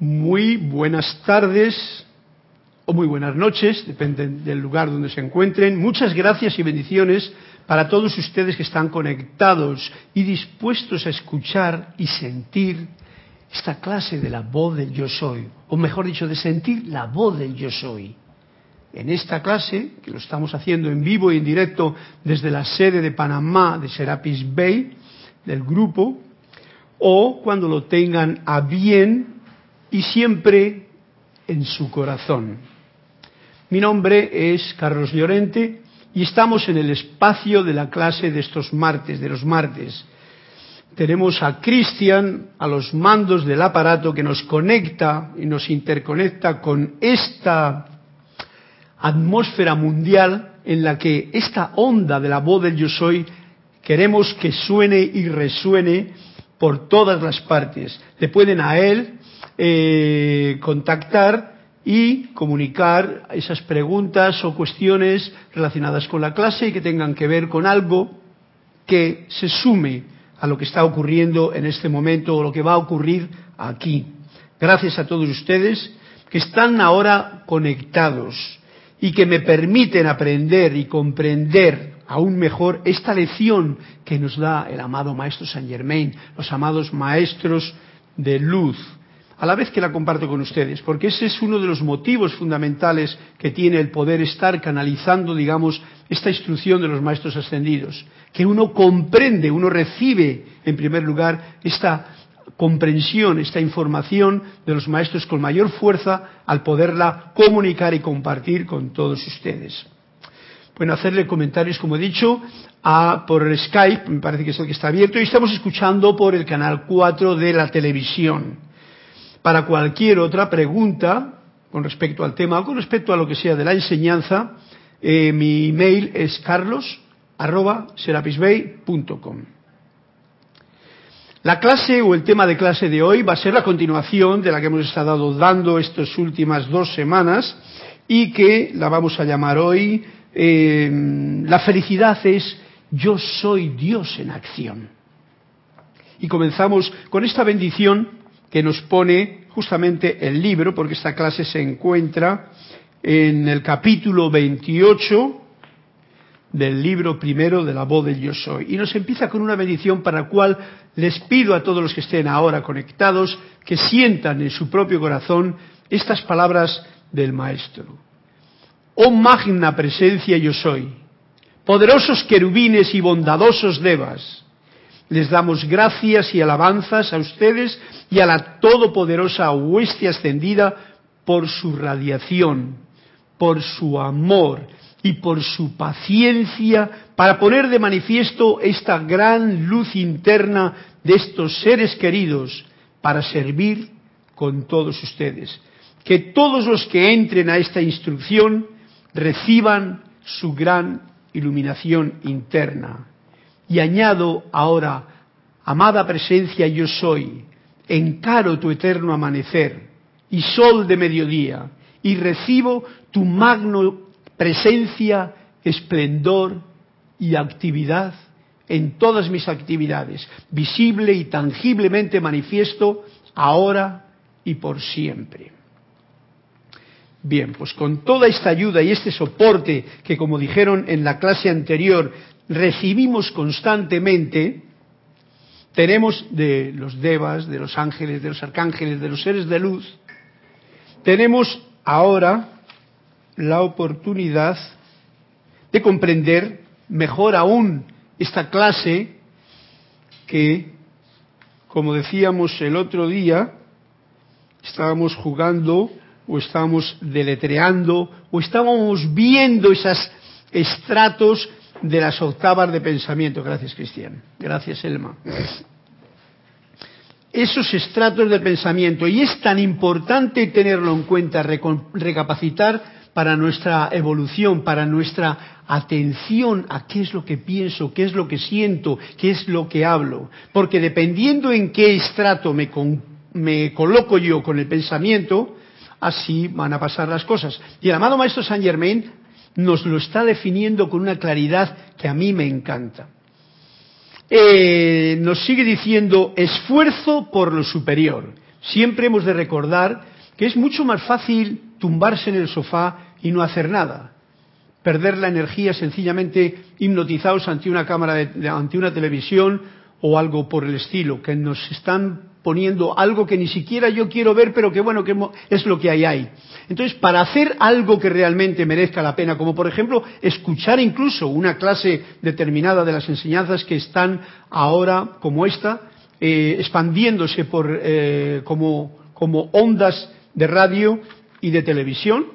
Muy buenas tardes o muy buenas noches, depende del lugar donde se encuentren. Muchas gracias y bendiciones para todos ustedes que están conectados y dispuestos a escuchar y sentir esta clase de la voz del yo soy, o mejor dicho, de sentir la voz del yo soy. En esta clase, que lo estamos haciendo en vivo y en directo desde la sede de Panamá de Serapis Bay, del grupo, o cuando lo tengan a bien y siempre en su corazón. Mi nombre es Carlos Llorente y estamos en el espacio de la clase de estos martes, de los martes. Tenemos a Cristian a los mandos del aparato que nos conecta y nos interconecta con esta atmósfera mundial en la que esta onda de la voz del yo soy queremos que suene y resuene por todas las partes. Le pueden a él eh, contactar y comunicar esas preguntas o cuestiones relacionadas con la clase y que tengan que ver con algo que se sume a lo que está ocurriendo en este momento o lo que va a ocurrir aquí. Gracias a todos ustedes que están ahora conectados y que me permiten aprender y comprender aún mejor esta lección que nos da el amado Maestro Saint Germain, los amados Maestros de Luz, a la vez que la comparto con ustedes, porque ese es uno de los motivos fundamentales que tiene el poder estar canalizando, digamos, esta instrucción de los maestros ascendidos, que uno comprende, uno recibe, en primer lugar, esta comprensión, esta información de los maestros con mayor fuerza al poderla comunicar y compartir con todos ustedes. Bueno, hacerle comentarios, como he dicho, a, por Skype, me parece que es el que está abierto, y estamos escuchando por el canal 4 de la televisión. Para cualquier otra pregunta con respecto al tema o con respecto a lo que sea de la enseñanza, eh, mi email es carlos.serapisbay.com. La clase o el tema de clase de hoy va a ser la continuación de la que hemos estado dando estas últimas dos semanas y que la vamos a llamar hoy eh, La felicidad es yo soy Dios en acción. Y comenzamos con esta bendición que nos pone justamente el libro, porque esta clase se encuentra en el capítulo 28 del libro primero de la voz del yo soy. Y nos empieza con una bendición para la cual les pido a todos los que estén ahora conectados que sientan en su propio corazón estas palabras del Maestro. Oh magna presencia yo soy, poderosos querubines y bondadosos devas, les damos gracias y alabanzas a ustedes y a la todopoderosa hueste ascendida por su radiación, por su amor y por su paciencia para poner de manifiesto esta gran luz interna de estos seres queridos para servir con todos ustedes. Que todos los que entren a esta instrucción reciban su gran iluminación interna y añado ahora, amada presencia yo soy, encaro tu eterno amanecer y sol de mediodía, y recibo tu magno presencia, esplendor y actividad en todas mis actividades, visible y tangiblemente manifiesto ahora y por siempre. Bien, pues con toda esta ayuda y este soporte que, como dijeron en la clase anterior, recibimos constantemente, tenemos de los devas, de los ángeles, de los arcángeles, de los seres de luz, tenemos ahora la oportunidad de comprender mejor aún esta clase que, como decíamos el otro día, estábamos jugando o estábamos deletreando o estábamos viendo esos estratos de las octavas de pensamiento. Gracias, Cristian. Gracias, Elma. Esos estratos de pensamiento. Y es tan importante tenerlo en cuenta, recapacitar para nuestra evolución, para nuestra atención a qué es lo que pienso, qué es lo que siento, qué es lo que hablo. Porque dependiendo en qué estrato me, me coloco yo con el pensamiento, así van a pasar las cosas. Y el amado Maestro Saint Germain nos lo está definiendo con una claridad que a mí me encanta. Eh, nos sigue diciendo esfuerzo por lo superior, siempre hemos de recordar que es mucho más fácil tumbarse en el sofá y no hacer nada. Perder la energía sencillamente hipnotizados ante una cámara, de, ante una televisión o algo por el estilo, que nos están poniendo algo que ni siquiera yo quiero ver, pero que bueno, que es lo que hay ahí. Entonces, para hacer algo que realmente merezca la pena, como por ejemplo escuchar incluso una clase determinada de las enseñanzas que están ahora, como esta, eh, expandiéndose por, eh, como, como ondas de radio y de televisión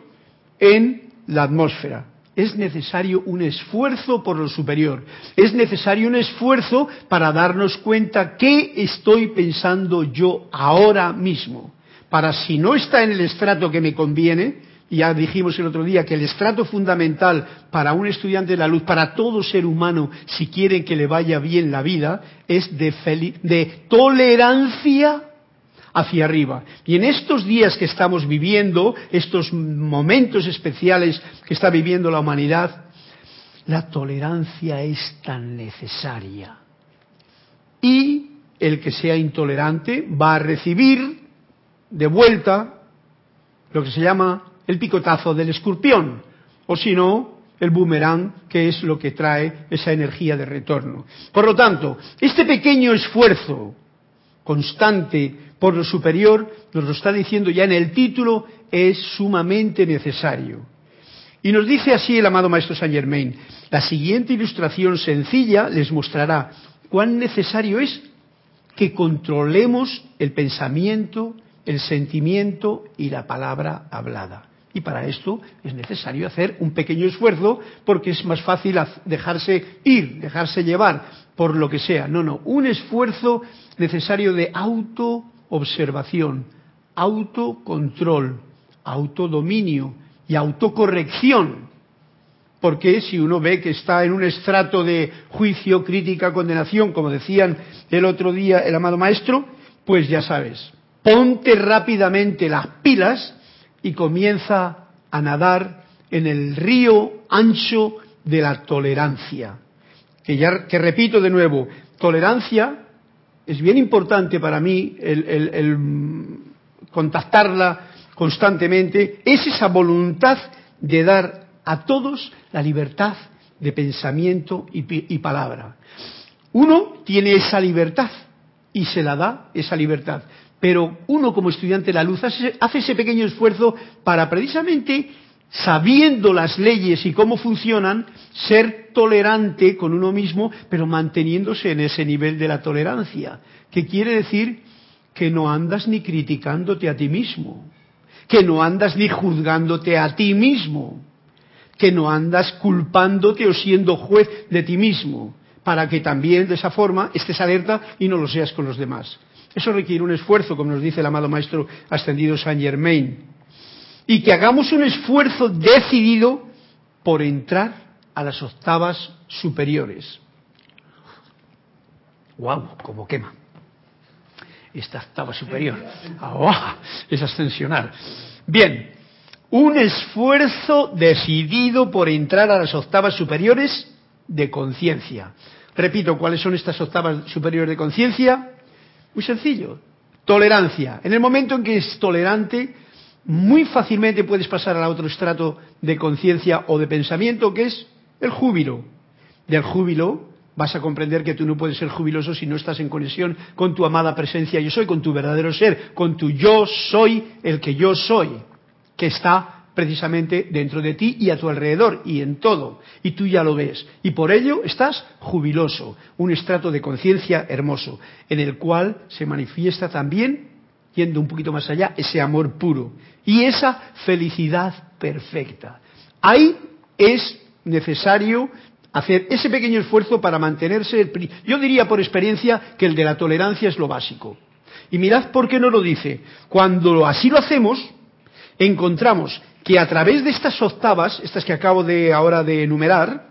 en la atmósfera es necesario un esfuerzo por lo superior. Es necesario un esfuerzo para darnos cuenta qué estoy pensando yo ahora mismo. Para si no está en el estrato que me conviene, ya dijimos el otro día que el estrato fundamental para un estudiante de la luz, para todo ser humano, si quiere que le vaya bien la vida, es de, de tolerancia hacia arriba. Y en estos días que estamos viviendo, estos momentos especiales que está viviendo la humanidad, la tolerancia es tan necesaria. Y el que sea intolerante va a recibir de vuelta lo que se llama el picotazo del escorpión, o si no, el boomerang, que es lo que trae esa energía de retorno. Por lo tanto, este pequeño esfuerzo constante por lo superior, nos lo está diciendo ya en el título, es sumamente necesario. Y nos dice así el amado Maestro Saint Germain, la siguiente ilustración sencilla les mostrará cuán necesario es que controlemos el pensamiento, el sentimiento y la palabra hablada. Y para esto es necesario hacer un pequeño esfuerzo porque es más fácil dejarse ir, dejarse llevar por lo que sea. No, no, un esfuerzo necesario de auto observación, autocontrol, autodominio y autocorrección. Porque si uno ve que está en un estrato de juicio, crítica, condenación, como decían el otro día el amado maestro, pues ya sabes, ponte rápidamente las pilas y comienza a nadar en el río ancho de la tolerancia. Que ya que repito de nuevo, tolerancia es bien importante para mí el, contactarla constantemente, es esa voluntad de dar a todos la libertad de pensamiento y, palabra. Uno tiene esa libertad y se la da esa libertad, pero uno como estudiante de la luz hace, hace ese pequeño esfuerzo para precisamente sabiendo las leyes y cómo funcionan, ser tolerante con uno mismo, pero manteniéndose en ese nivel de la tolerancia, que quiere decir que no andas ni criticándote a ti mismo, que no andas ni juzgándote a ti mismo, que no andas culpándote o siendo juez de ti mismo, para que también de esa forma estés alerta y no lo seas con los demás. Eso requiere un esfuerzo, como nos dice el amado Maestro Ascendido Saint Germain y que hagamos un esfuerzo decidido por entrar a las octavas superiores. ¡Wow! Como quema. Esta octava superior. ¡Ah! Es ascensional. Bien, un esfuerzo decidido por entrar a las octavas superiores de conciencia. Repito, ¿cuáles son estas octavas superiores de conciencia? Muy sencillo. Tolerancia. En el momento en que es tolerante, muy fácilmente puedes pasar al otro estrato de conciencia o de pensamiento, que es el júbilo. Del júbilo vas a comprender que tú no puedes ser jubiloso si no estás en conexión con tu amada presencia yo soy, con tu verdadero ser, con tu yo soy el que yo soy, que está precisamente dentro de ti y a tu alrededor y en todo. Y tú ya lo ves. Y por ello estás jubiloso, un estrato de conciencia hermoso, en el cual se manifiesta también yendo un poquito más allá, ese amor puro y esa felicidad perfecta. Ahí es necesario hacer ese pequeño esfuerzo para mantenerse. Yo diría por experiencia que el de la tolerancia es lo básico. Y mirad por qué no lo dice. Cuando así lo hacemos, encontramos que a través de estas octavas, estas que acabo de ahora de enumerar,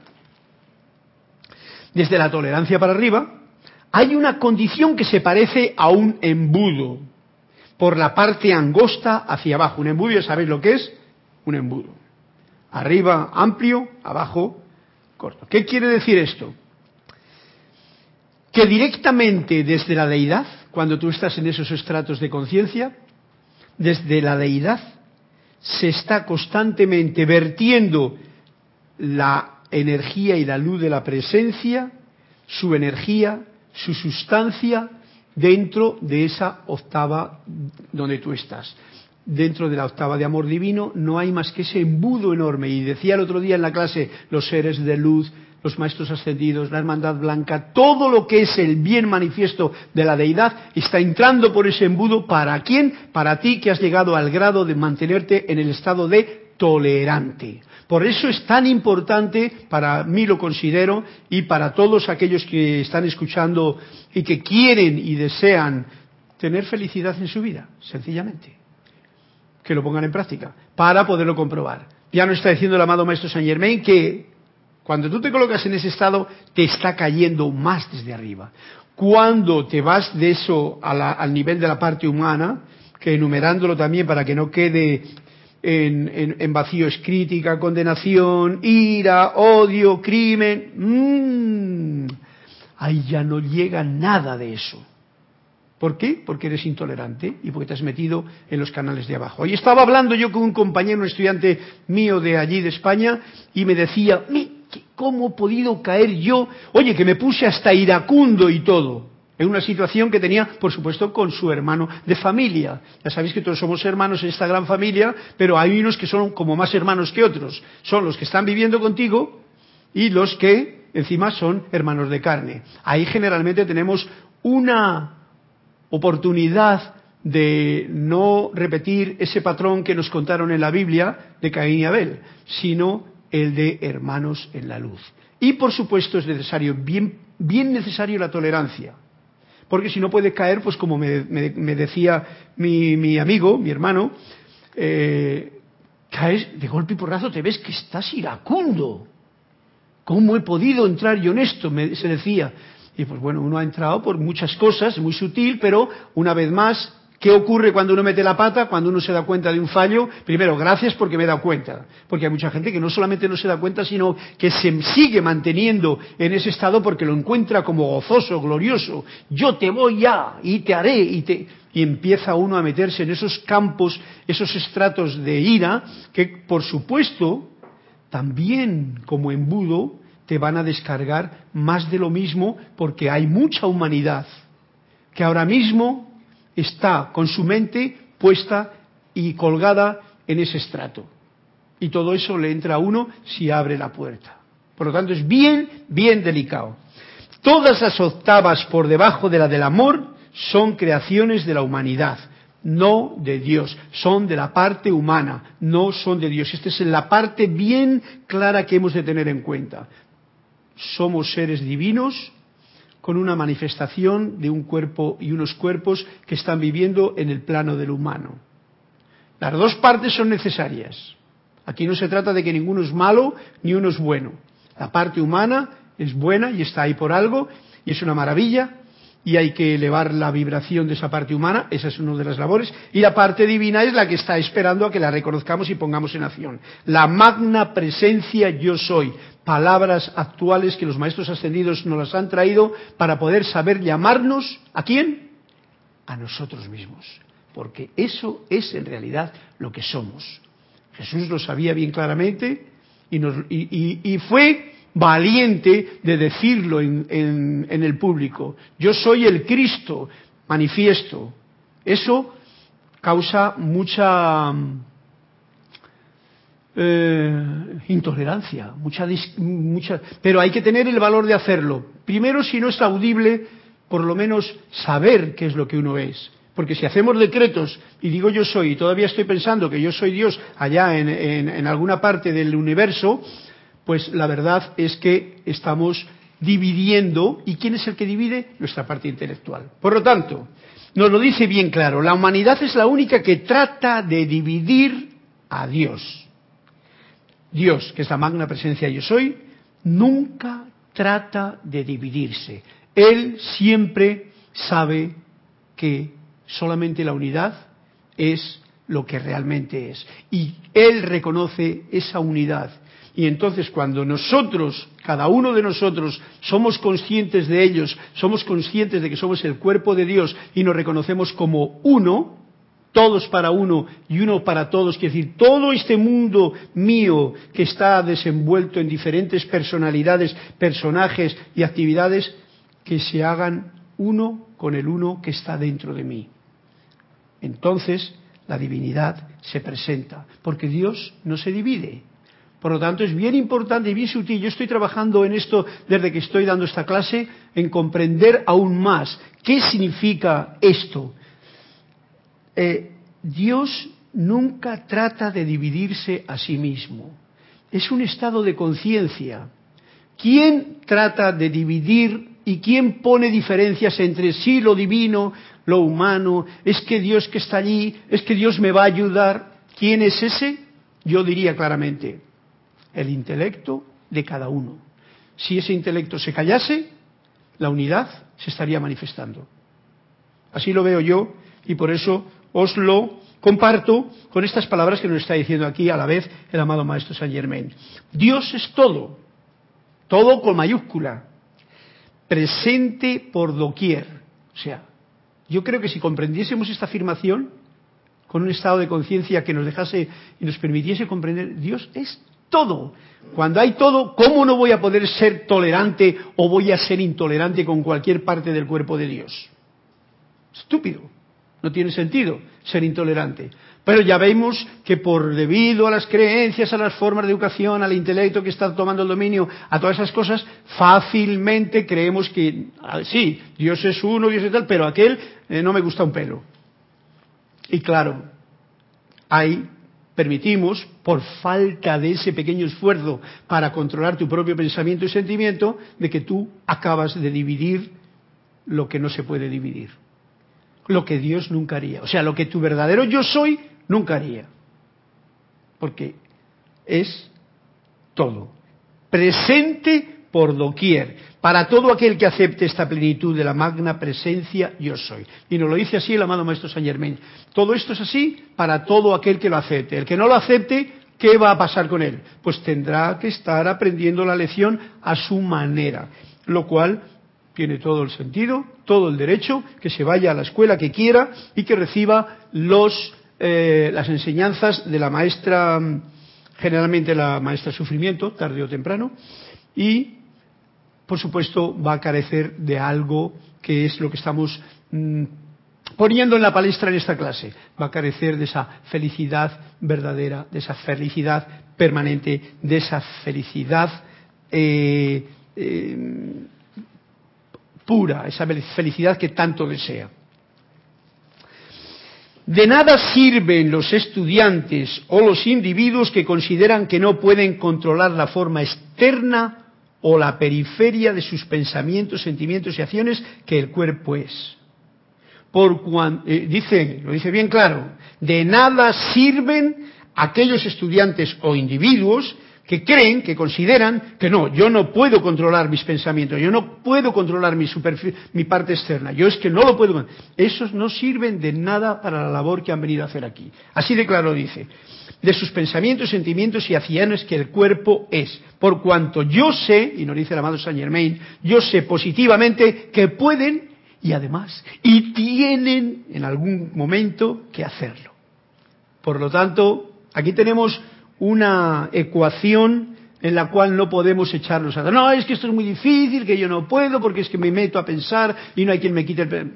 desde la tolerancia para arriba, hay una condición que se parece a un embudo por la parte angosta hacia abajo. Un embudo, ya sabéis lo que es, un embudo. Arriba amplio, abajo corto. ¿Qué quiere decir esto? que directamente desde la deidad, cuando tú estás en esos estratos de conciencia, desde la deidad se está constantemente vertiendo la energía y la luz de la presencia, su energía, su sustancia, dentro de esa octava donde tú estás. Dentro de la octava de amor divino no hay más que ese embudo enorme. Y decía el otro día en la clase, los seres de luz, los maestros ascendidos, la hermandad blanca, todo lo que es el bien manifiesto de la deidad está entrando por ese embudo. ¿Para quién? Para ti que has llegado al grado de mantenerte en el estado de tolerante. Por eso es tan importante, para mí lo considero, y para todos aquellos que están escuchando y que quieren y desean tener felicidad en su vida, sencillamente. Que lo pongan en práctica, para poderlo comprobar. Ya nos está diciendo el amado Maestro Saint Germain que cuando tú te colocas en ese estado, te está cayendo más desde arriba. Cuando te vas de eso al nivel de la parte humana, que enumerándolo también para que no quede en, vacío es crítica, condenación, ira, odio, crimen, mmm, ahí ya no llega nada de eso. ¿Por qué? Porque eres intolerante y porque te has metido en los canales de abajo. Hoy estaba hablando yo con un compañero, un estudiante mío de allí, de España, y me decía, ¿cómo he podido caer yo? Oye, que me puse hasta iracundo y todo. En una situación que tenía, por supuesto, con su hermano de familia. Ya sabéis que todos somos hermanos en esta gran familia, pero hay unos que son como más hermanos que otros. Son los que están viviendo contigo y los que encima son hermanos de carne. Ahí generalmente tenemos una oportunidad de no repetir ese patrón que nos contaron en la Biblia de Caín y Abel, sino el de hermanos en la luz. Y por supuesto es necesario, bien, bien necesario la tolerancia, porque si no puede caer, pues como me, decía mi, amigo, mi hermano, eh, caes de golpe y porrazo, te ves que estás iracundo. ¿Cómo he podido entrar yo en esto? Me, se decía. Y pues bueno, uno ha entrado por muchas cosas, muy sutil, pero una vez más, ¿qué ocurre cuando uno mete la pata? Cuando uno se da cuenta de un fallo, primero, gracias porque me he dado cuenta. Porque hay mucha gente que no solamente no se da cuenta, sino que se sigue manteniendo en ese estado porque lo encuentra como gozoso, glorioso. Yo te voy ya y te haré y te... Y empieza uno a meterse en esos campos, esos estratos de ira, que por supuesto, también como embudo, te van a descargar más de lo mismo porque hay mucha humanidad que ahora mismo está con su mente puesta y colgada en ese estrato. Y todo eso le entra a uno si abre la puerta. Por lo tanto, es bien, bien delicado. Todas las octavas por debajo de la del amor son creaciones de la humanidad, no de Dios. Son de la parte humana, no son de Dios. Esta es la parte bien clara que hemos de tener en cuenta somos seres divinos con una manifestación de un cuerpo y unos cuerpos que están viviendo en el plano del humano. Las dos partes son necesarias. Aquí no se trata de que ninguno es malo ni uno es bueno. La parte humana es buena y está ahí por algo y es una maravilla y hay que elevar la vibración de esa parte humana, esa es una de las labores, y la parte divina es la que está esperando a que la reconozcamos y pongamos en acción. La magna presencia yo soy, palabras actuales que los maestros ascendidos nos las han traído para poder saber llamarnos a quién? A nosotros mismos, porque eso es en realidad lo que somos. Jesús lo sabía bien claramente y, nos, y fue valiente de decirlo en, el público. Yo soy el Cristo, manifiesto. Eso causa mucha eh, intolerancia, mucha, mucha, pero hay que tener el valor de hacerlo. Primero, si no es audible, por lo menos saber qué es lo que uno es. Porque si hacemos decretos y digo yo soy y todavía estoy pensando que yo soy Dios allá en alguna parte del universo, pues la verdad es que estamos dividiendo. ¿Y quién es el que divide? Nuestra parte intelectual. Por lo tanto, nos lo dice bien claro, la humanidad es la única que trata de dividir a Dios. Dios, que es la magna presencia yo soy, nunca trata de dividirse. Él siempre sabe que solamente la unidad es lo que realmente es. Y Él reconoce esa unidad. Y entonces cuando nosotros, cada uno de nosotros, somos conscientes de ellos, somos conscientes de que somos el cuerpo de Dios y nos reconocemos como uno, todos para uno y uno para todos, quiere decir, todo este mundo mío que está desenvuelto en diferentes personalidades, personajes y actividades, que se hagan uno con el uno que está dentro de mí. Entonces la divinidad se presenta, porque Dios no se divide. Por lo tanto, es bien importante y bien sutil. Yo estoy trabajando en esto desde que estoy dando esta clase, en comprender aún más qué significa esto. Eh, Dios nunca trata de dividirse a sí mismo. Es un estado de conciencia. ¿Quién trata de dividir y quién pone diferencias entre sí lo divino, lo humano? Es que Dios que está allí, es que Dios me va a ayudar. ¿Quién es ese? Yo diría claramente, el intelecto de cada uno. Si ese intelecto se callase, la unidad se estaría manifestando. Así lo veo yo y por eso os lo comparto con estas palabras que nos está diciendo aquí a la vez el amado Maestro Saint Germain. Dios es todo, todo con mayúscula, presente por doquier. O sea, yo creo que si comprendiésemos esta afirmación con un estado de conciencia que nos dejase y nos permitiese comprender, Dios es todo. Cuando hay todo, ¿cómo no voy a poder ser tolerante o voy a ser intolerante con cualquier parte del cuerpo de Dios? Estúpido. No tiene sentido ser intolerante. Pero ya vemos que por debido a las creencias, a las formas de educación, al intelecto que está tomando el dominio, a todas esas cosas, fácilmente creemos que ah, sí, Dios es uno, Dios es tal, pero aquel eh, no me gusta un pelo. Y claro, hay permitimos, por falta de ese pequeño esfuerzo para controlar tu propio pensamiento y sentimiento, de que tú acabas de dividir lo que no se puede dividir. Lo que Dios nunca haría. O sea, lo que tu verdadero yo soy nunca haría. Porque es todo. Presente por doquier, para todo aquel que acepte esta plenitud de la magna presencia yo soy. Y nos lo dice así el amado Maestro Saint Germain. Todo esto es así para todo aquel que lo acepte. El que no lo acepte, ¿qué va a pasar con él? Pues tendrá que estar aprendiendo la lección a su manera, lo cual tiene todo el sentido, todo el derecho, que se vaya a la escuela que quiera y que reciba los, eh, las enseñanzas de la maestra, generalmente la maestra sufrimiento, tarde o temprano, y por supuesto, va a carecer de algo que es lo que estamos mm, poniendo en la palestra en esta clase. Va a carecer de esa felicidad verdadera, de esa felicidad permanente, de esa felicidad eh, eh, pura, esa felicidad que tanto desea. De nada sirven los estudiantes o los individuos que consideran que no pueden controlar la forma externa o la periferia de sus pensamientos, sentimientos y acciones que el cuerpo es. Por cuando, eh, dice, lo dice bien claro, de nada sirven aquellos estudiantes o individuos que creen, que consideran que no, yo no puedo controlar mis pensamientos, yo no puedo controlar mi, mi parte externa, yo es que no lo puedo. Esos no sirven de nada para la labor que han venido a hacer aquí. Así de claro dice de sus pensamientos, sentimientos y acciones que el cuerpo es. Por cuanto yo sé, y nos dice el amado Saint Germain, yo sé positivamente que pueden y además, y tienen en algún momento que hacerlo. Por lo tanto, aquí tenemos una ecuación en la cual no podemos echarnos a... No, es que esto es muy difícil, que yo no puedo, porque es que me meto a pensar y no hay quien me quite el...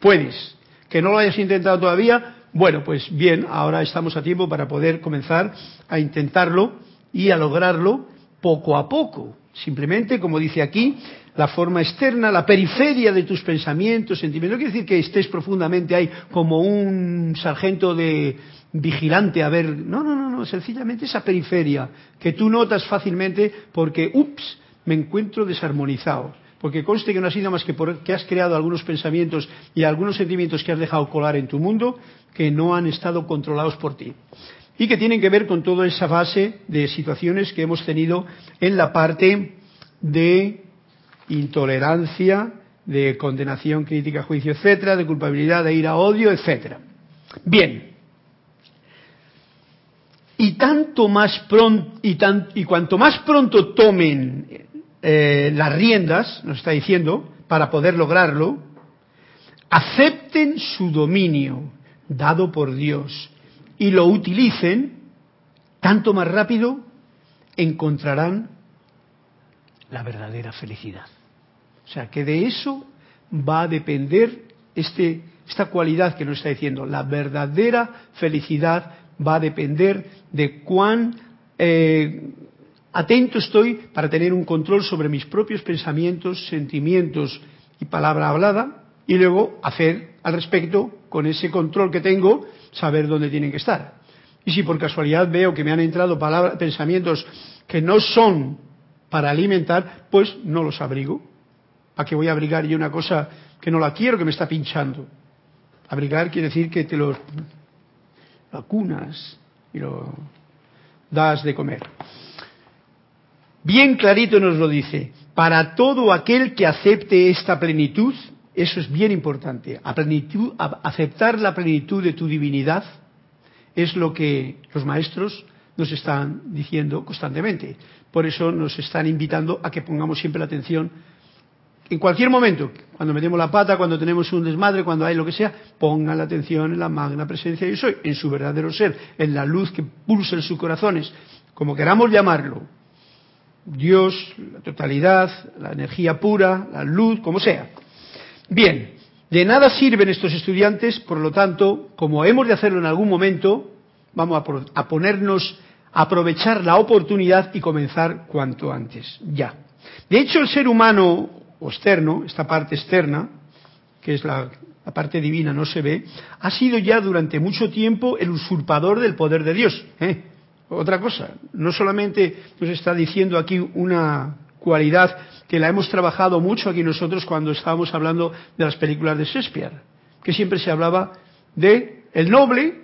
Puedes. Que no lo hayas intentado todavía, bueno, pues bien, ahora estamos a tiempo para poder comenzar a intentarlo y a lograrlo poco a poco. Simplemente, como dice aquí, la forma externa, la periferia de tus pensamientos, sentimientos. No quiere decir que estés profundamente ahí como un sargento de vigilante a ver. No, no, no, no. Sencillamente esa periferia que tú notas fácilmente porque, ups, me encuentro desarmonizado porque conste que no ha sido más que porque has creado algunos pensamientos y algunos sentimientos que has dejado colar en tu mundo que no han estado controlados por ti y que tienen que ver con toda esa base de situaciones que hemos tenido en la parte de intolerancia, de condenación, crítica, juicio, etcétera, de culpabilidad, de ira, odio, etcétera. Bien, Y tanto más pronto, y, y cuanto más pronto tomen eh, las riendas, nos está diciendo, para poder lograrlo, acepten su dominio dado por Dios y lo utilicen, tanto más rápido encontrarán la verdadera felicidad. O sea, que de eso va a depender este, esta cualidad que nos está diciendo. La verdadera felicidad va a depender de cuán eh, atento estoy para tener un control sobre mis propios pensamientos, sentimientos y palabra hablada y luego hacer al respecto con ese control que tengo saber dónde tienen que estar. Y si por casualidad veo que me han entrado pensamientos que no son para alimentar, pues no los abrigo. ¿Para qué voy a abrigar yo una cosa que no la quiero, que me está pinchando? Abrigar quiere decir que te lo vacunas y lo das de comer. Bien clarito nos lo dice, para todo aquel que acepte esta plenitud, eso es bien importante, aceptar la plenitud de tu divinidad es lo que los maestros nos están diciendo constantemente. Por eso nos están invitando a que pongamos siempre la atención en cualquier momento, cuando metemos la pata, cuando tenemos un desmadre, cuando hay lo que sea, pongan la atención en la magna presencia yo soy, en su verdadero ser, en la luz que pulsa en sus corazones, como queramos llamarlo, Dios, la totalidad, la energía pura, la luz, como sea. Bien, de nada sirven estos estudiantes, por lo tanto, como hemos de hacerlo en algún momento, vamos a, ponernos, a aprovechar la oportunidad y comenzar cuanto antes, ya. De hecho, el ser humano externo, esta parte externa, que es la, parte divina, no se ve, ha sido ya durante mucho tiempo el usurpador del poder de Dios. ¿eh? Otra cosa. No solamente nos está diciendo aquí una cualidad que la hemos trabajado mucho aquí nosotros cuando estábamos hablando de las películas de Shakespeare, que siempre se hablaba de el noble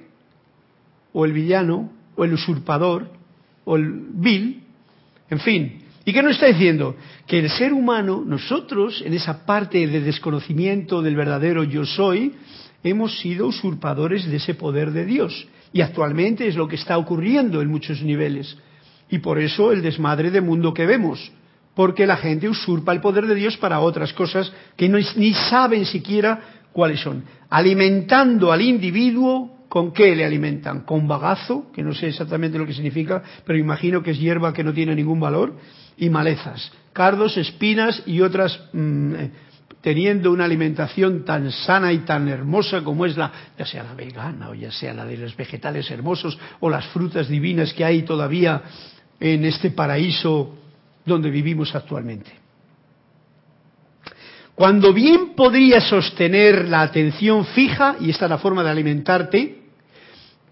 o el villano o el usurpador o el vil, en fin. ¿Y qué nos está diciendo? Que el ser humano, nosotros, en esa parte de desconocimiento del verdadero yo soy, hemos sido usurpadores de ese poder de Dios. Y actualmente es lo que está ocurriendo en muchos niveles. Y por eso el desmadre de mundo que vemos. Porque la gente usurpa el poder de Dios para otras cosas que no, ni saben siquiera cuáles son. Alimentando al individuo, ¿con qué le alimentan? Con bagazo, que no sé exactamente lo que significa, pero imagino que es hierba que no tiene ningún valor, y malezas. Cardos, espinas y otras mm, teniendo una alimentación tan sana y tan hermosa como es la, ya sea la vegana o ya sea la de los vegetales hermosos o las frutas divinas que hay todavía en este paraíso donde vivimos actualmente. Cuando bien podría sostener la atención fija, y esta es la forma de alimentarte,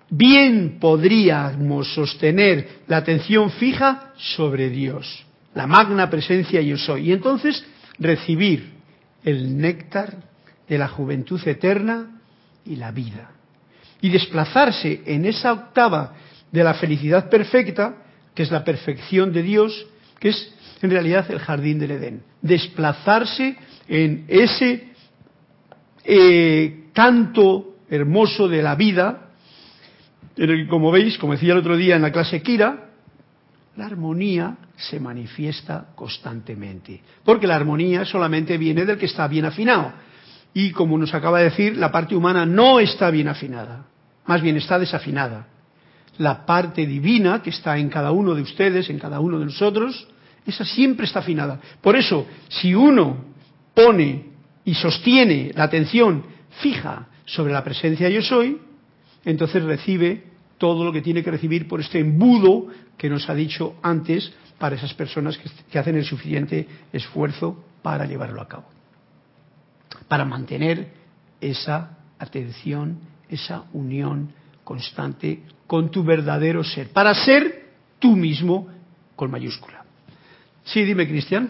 bien podríamos sostener la atención fija sobre Dios, la magna presencia yo soy, y entonces recibir el néctar de la juventud eterna y la vida. Y desplazarse en esa octava de la felicidad perfecta, que es la perfección de Dios, que es en realidad el jardín del Edén. Desplazarse en ese eh, canto hermoso de la vida, en el que, como veis, como decía el otro día en la clase Kira, la armonía se manifiesta constantemente, porque la armonía solamente viene del que está bien afinado. Y como nos acaba de decir, la parte humana no está bien afinada, más bien está desafinada. La parte divina que está en cada uno de ustedes, en cada uno de nosotros, esa siempre está afinada. Por eso, si uno pone y sostiene la atención fija sobre la presencia yo soy, entonces recibe todo lo que tiene que recibir por este embudo que nos ha dicho antes para esas personas que, hacen el suficiente esfuerzo para llevarlo a cabo. Para mantener esa atención, esa unión constante con tu verdadero ser, para ser tú mismo con mayúscula. Sí, dime, Cristian.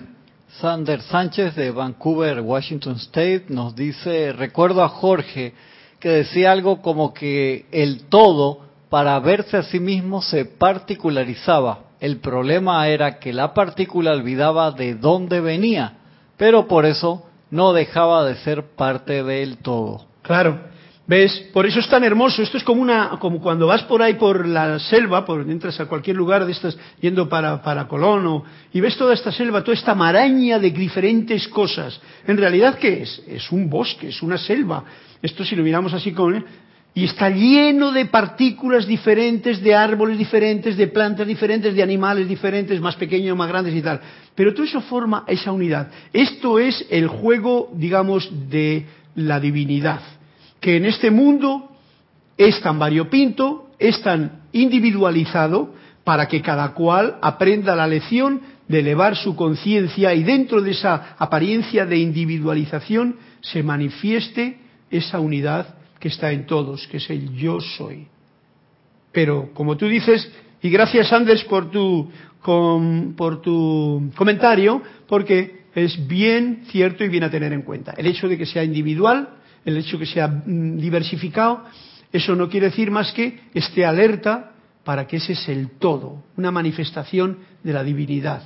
Sander Sánchez de Vancouver, Washington State, nos dice, recuerdo a Jorge que decía algo como que el todo para verse a sí mismo se particularizaba. El problema era que la partícula olvidaba de dónde venía, pero por eso no dejaba de ser parte del todo. Claro. ¿Ves? Por eso es tan hermoso. Esto es como una, como cuando vas por ahí por la selva, por entras a cualquier lugar de estas, yendo para, para Colón, o, y ves toda esta selva, toda esta maraña de diferentes cosas. En realidad, ¿qué es? Es un bosque, es una selva. Esto si lo miramos así con, ¿eh? Y está lleno de partículas diferentes, de árboles diferentes, de plantas diferentes, de animales diferentes, más pequeños, más grandes y tal. Pero todo eso forma esa unidad. Esto es el juego, digamos, de la divinidad que en este mundo es tan variopinto, es tan individualizado, para que cada cual aprenda la lección de elevar su conciencia y dentro de esa apariencia de individualización se manifieste esa unidad que está en todos, que es el yo soy. Pero, como tú dices, y gracias Anders por tu, por tu comentario, porque es bien cierto y bien a tener en cuenta. El hecho de que sea individual el hecho que sea mm, diversificado, eso no quiere decir más que esté alerta para que ese es el todo, una manifestación de la divinidad.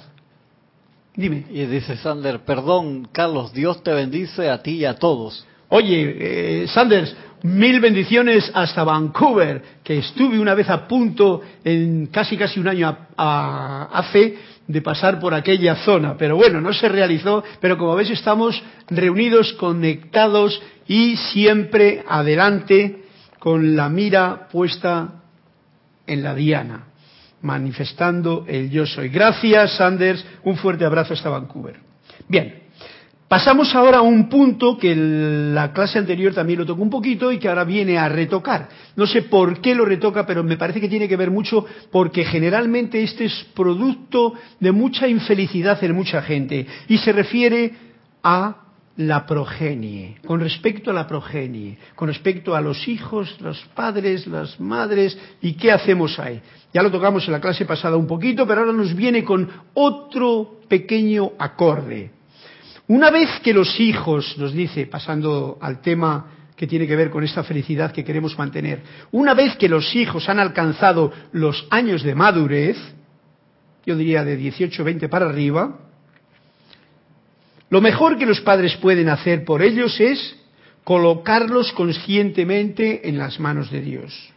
Dime. Y dice Sander, perdón, Carlos, Dios te bendice a ti y a todos. Oye, eh, Sanders, mil bendiciones hasta Vancouver, que estuve una vez a punto, en casi casi un año hace, de pasar por aquella zona. Pero bueno, no se realizó, pero como ves estamos reunidos, conectados y siempre adelante con la mira puesta en la diana, manifestando el yo soy. Gracias, Sanders. Un fuerte abrazo hasta Vancouver. Bien, pasamos ahora a un punto que la clase anterior también lo tocó un poquito y que ahora viene a retocar. No sé por qué lo retoca, pero me parece que tiene que ver mucho porque generalmente este es producto de mucha infelicidad en mucha gente y se refiere a la progenie, con respecto a la progenie, con respecto a los hijos, los padres, las madres y qué hacemos ahí. Ya lo tocamos en la clase pasada un poquito, pero ahora nos viene con otro pequeño acorde. Una vez que los hijos, nos dice, pasando al tema que tiene que ver con esta felicidad que queremos mantener, una vez que los hijos han alcanzado los años de madurez, yo diría de 18, 20 para arriba, lo mejor que los padres pueden hacer por ellos es colocarlos conscientemente en las manos de Dios,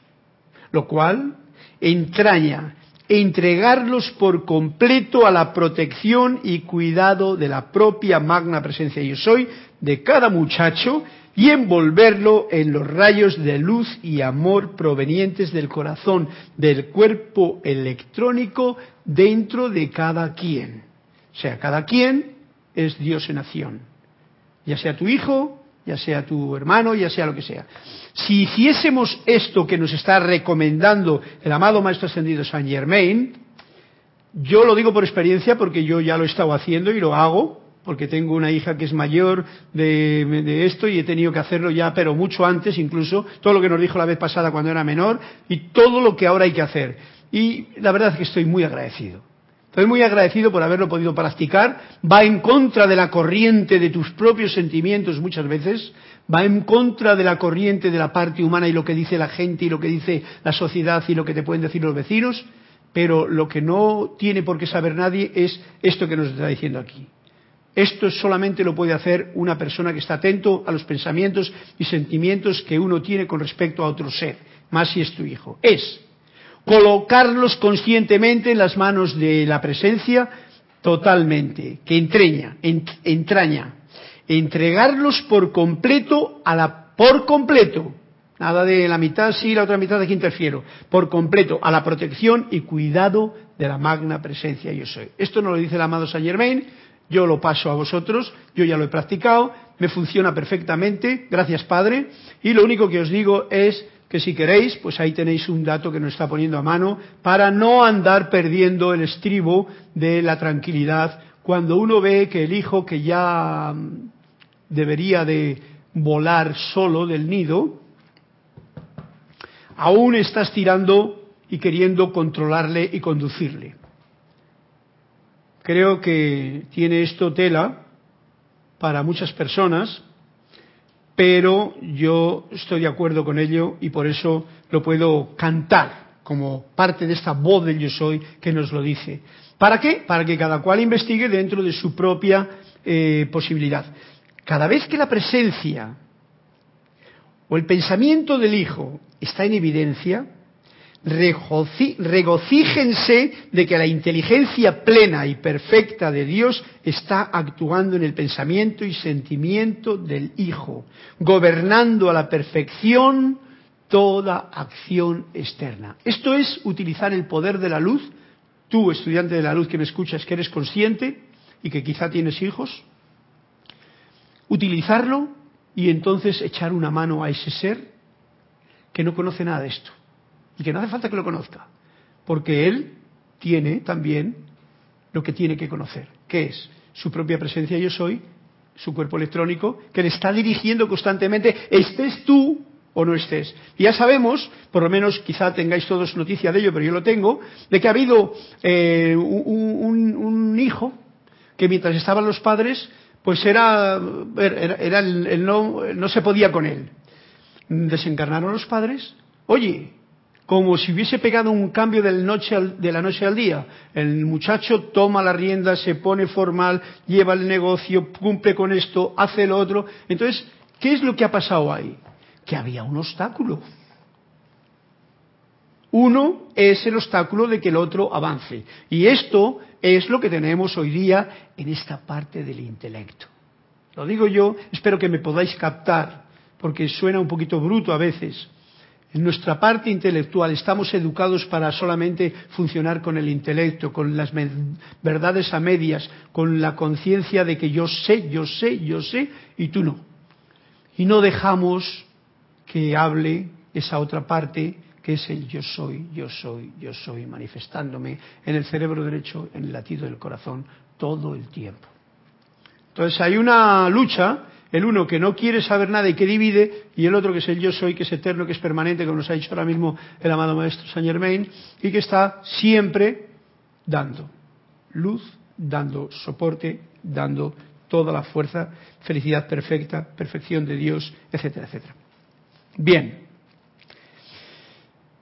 lo cual entraña entregarlos por completo a la protección y cuidado de la propia magna presencia yo soy de cada muchacho y envolverlo en los rayos de luz y amor provenientes del corazón, del cuerpo electrónico dentro de cada quien. O sea, cada quien es Dios en acción. Ya sea tu hijo, ya sea tu hermano, ya sea lo que sea. Si hiciésemos esto que nos está recomendando el amado Maestro Ascendido Saint Germain, yo lo digo por experiencia porque yo ya lo he estado haciendo y lo hago, porque tengo una hija que es mayor de, de, esto y he tenido que hacerlo ya, pero mucho antes incluso, todo lo que nos dijo la vez pasada cuando era menor y todo lo que ahora hay que hacer. Y la verdad es que estoy muy agradecido. Estoy muy agradecido por haberlo podido practicar. Va en contra de la corriente de tus propios sentimientos muchas veces. Va en contra de la corriente de la parte humana y lo que dice la gente y lo que dice la sociedad y lo que te pueden decir los vecinos. Pero lo que no tiene por qué saber nadie es esto que nos está diciendo aquí. Esto solamente lo puede hacer una persona que está atento a los pensamientos y sentimientos que uno tiene con respecto a otro ser, más si es tu hijo. Es colocarlos conscientemente en las manos de la presencia totalmente, que entreña, entraña, entregarlos por completo a la por completo, nada de la mitad sí, la otra mitad de que interfiero, por completo a la protección y cuidado de la magna presencia yo soy. Esto no lo dice el amado Saint Germain, yo lo paso a vosotros, yo ya lo he practicado, me funciona perfectamente, gracias Padre, y lo único que os digo es que si queréis, pues ahí tenéis un dato que nos está poniendo a mano para no andar perdiendo el estribo de la tranquilidad cuando uno ve que el hijo que ya mm, debería de volar solo del nido, aún está estirando y queriendo controlarle y conducirle. Creo que tiene esto tela para muchas personas pero yo estoy de acuerdo con ello y por eso lo puedo cantar como parte de esta voz del yo soy que nos lo dice. ¿Para qué? Para que cada cual investigue dentro de su propia eh, posibilidad. Cada vez que la presencia o el pensamiento del Hijo está en evidencia, regocíjense de que la inteligencia plena y perfecta de Dios está actuando en el pensamiento y sentimiento del Hijo, gobernando a la perfección toda acción externa. Esto es utilizar el poder de la luz. Tú, estudiante de la luz que me escuchas, que eres consciente y que quizá tienes hijos, utilizarlo y entonces echar una mano a ese ser que no conoce nada de esto y que no hace falta que lo conozca, porque él tiene también lo que tiene que conocer, que es su propia presencia yo soy, su cuerpo electrónico, que le está dirigiendo constantemente, estés tú o no estés. Y ya sabemos, por lo menos quizá tengáis todos noticia de ello, pero yo lo tengo, de que ha habido eh, un, hijo que mientras estaban los padres, pues era, era, el, no, no se podía con él. Desencarnaron los padres, oye, como si hubiese pegado un cambio de la, noche al, día. El muchacho toma la rienda, se pone formal, lleva el negocio, cumple con esto, hace lo otro. Entonces, ¿qué es lo que ha pasado ahí? Que había un obstáculo. Uno es el obstáculo de que el otro avance. Y esto es lo que tenemos hoy día en esta parte del intelecto. Lo digo yo, espero que me podáis captar, porque suena un poquito bruto a veces. En nuestra parte intelectual estamos educados para solamente funcionar con el intelecto, con las verdades a medias, con la conciencia de que yo sé, yo sé, yo sé y tú no. Y no dejamos que hable esa otra parte que es el yo soy, yo soy, yo soy, manifestándome en el cerebro derecho, en el latido del corazón, todo el tiempo. Entonces hay una lucha el uno que no quiere saber nada y que divide, y el otro que es el yo soy, que es eterno, que es permanente, como nos ha dicho ahora mismo el amado maestro Saint Germain, y que está siempre dando luz, dando soporte, dando toda la fuerza, felicidad perfecta, perfección de Dios, etcétera, etcétera. Bien.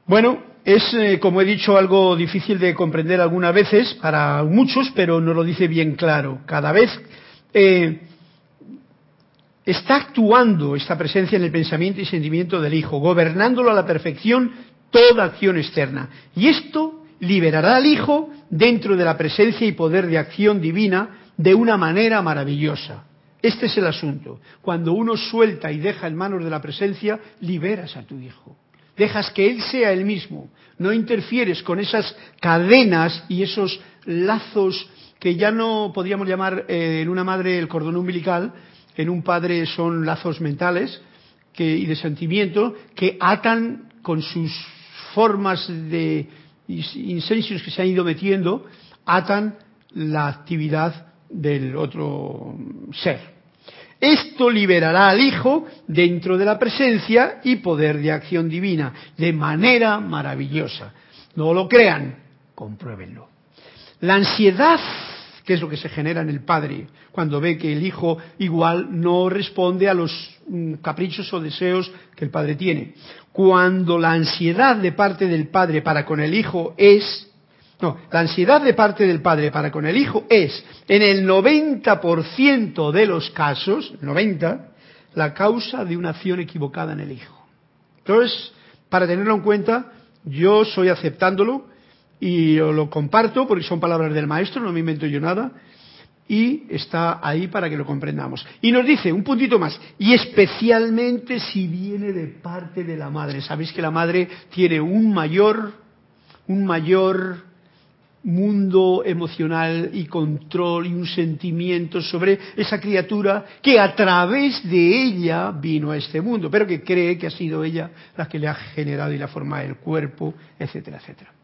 Bueno, es, eh, como he dicho, algo difícil de comprender algunas veces para muchos, pero no lo dice bien claro. Cada vez eh, está actuando esta presencia en el pensamiento y sentimiento del Hijo, gobernándolo a la perfección toda acción externa. Y esto liberará al Hijo dentro de la presencia y poder de acción divina de una manera maravillosa. Este es el asunto. Cuando uno suelta y deja en manos de la presencia, liberas a tu Hijo. Dejas que Él sea el mismo. No interfieres con esas cadenas y esos lazos que ya no podríamos llamar eh, en una madre el cordón umbilical, en un padre son lazos mentales y de sentimiento que atan con sus formas de incensios que se han ido metiendo, atan la actividad del otro ser. Esto liberará al Hijo dentro de la presencia y poder de acción divina, de manera maravillosa. No lo crean, compruébenlo. La ansiedad ¿Qué es lo que se genera en el padre cuando ve que el hijo igual no responde a los mm, caprichos o deseos que el padre tiene? Cuando la ansiedad de parte del padre para con el hijo es, no, la ansiedad de parte del padre para con el hijo es, en el 90% de los casos, 90, la causa de una acción equivocada en el hijo. Entonces, para tenerlo en cuenta, yo soy aceptándolo, y lo comparto porque son palabras del maestro, no me invento yo nada, y está ahí para que lo comprendamos. Y nos dice un puntito más, y especialmente si viene de parte de la madre. Sabéis que la madre tiene un mayor, un mayor mundo emocional y control y un sentimiento sobre esa criatura que a través de ella vino a este mundo, pero que cree que ha sido ella la que le ha generado y la forma del cuerpo, etcétera, etcétera.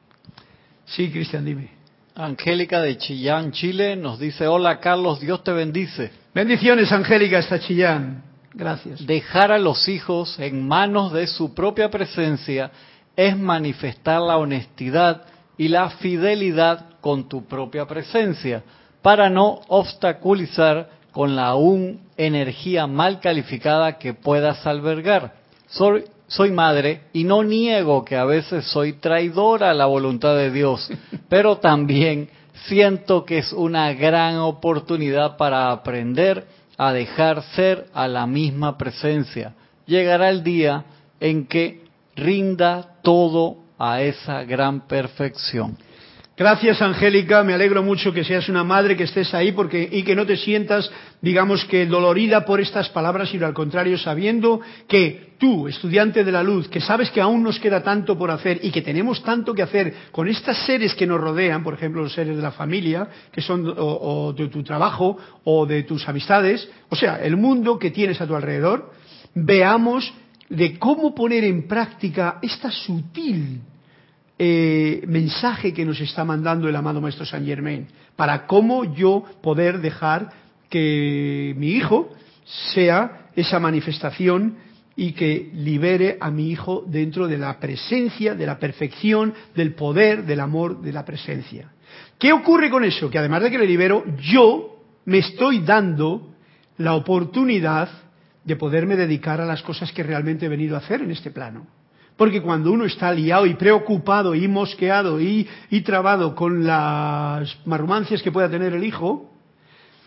Sí, Cristian, dime. Angélica de Chillán, Chile, nos dice, hola Carlos, Dios te bendice. Bendiciones, Angélica, hasta Chillán. Gracias. Dejar a los hijos en manos de su propia presencia es manifestar la honestidad y la fidelidad con tu propia presencia, para no obstaculizar con la aún energía mal calificada que puedas albergar. Soy, soy madre y no niego que a veces soy traidora a la voluntad de Dios, pero también siento que es una gran oportunidad para aprender a dejar ser a la misma presencia. llegará el día en que rinda todo a esa gran perfección. Gracias, Angélica. Me alegro mucho que seas una madre, que estés ahí porque, y que no te sientas, digamos que dolorida por estas palabras, sino al contrario, sabiendo que tú, estudiante de la luz, que sabes que aún nos queda tanto por hacer y que tenemos tanto que hacer con estos seres que nos rodean, por ejemplo, los seres de la familia, que son o de tu trabajo o de tus amistades, o sea, el mundo que tienes a tu alrededor, veamos de cómo poner en práctica esta sutil eh, mensaje que nos está mandando el amado Maestro Saint Germain, para cómo yo poder dejar que mi hijo sea esa manifestación y que libere a mi hijo dentro de la presencia, de la perfección, del poder, del amor, de la presencia. ¿Qué ocurre con eso? Que además de que le libero, yo me estoy dando la oportunidad de poderme dedicar a las cosas que realmente he venido a hacer en este plano. Porque cuando uno está liado y preocupado y mosqueado y, trabado con las marrumancias que pueda tener el hijo,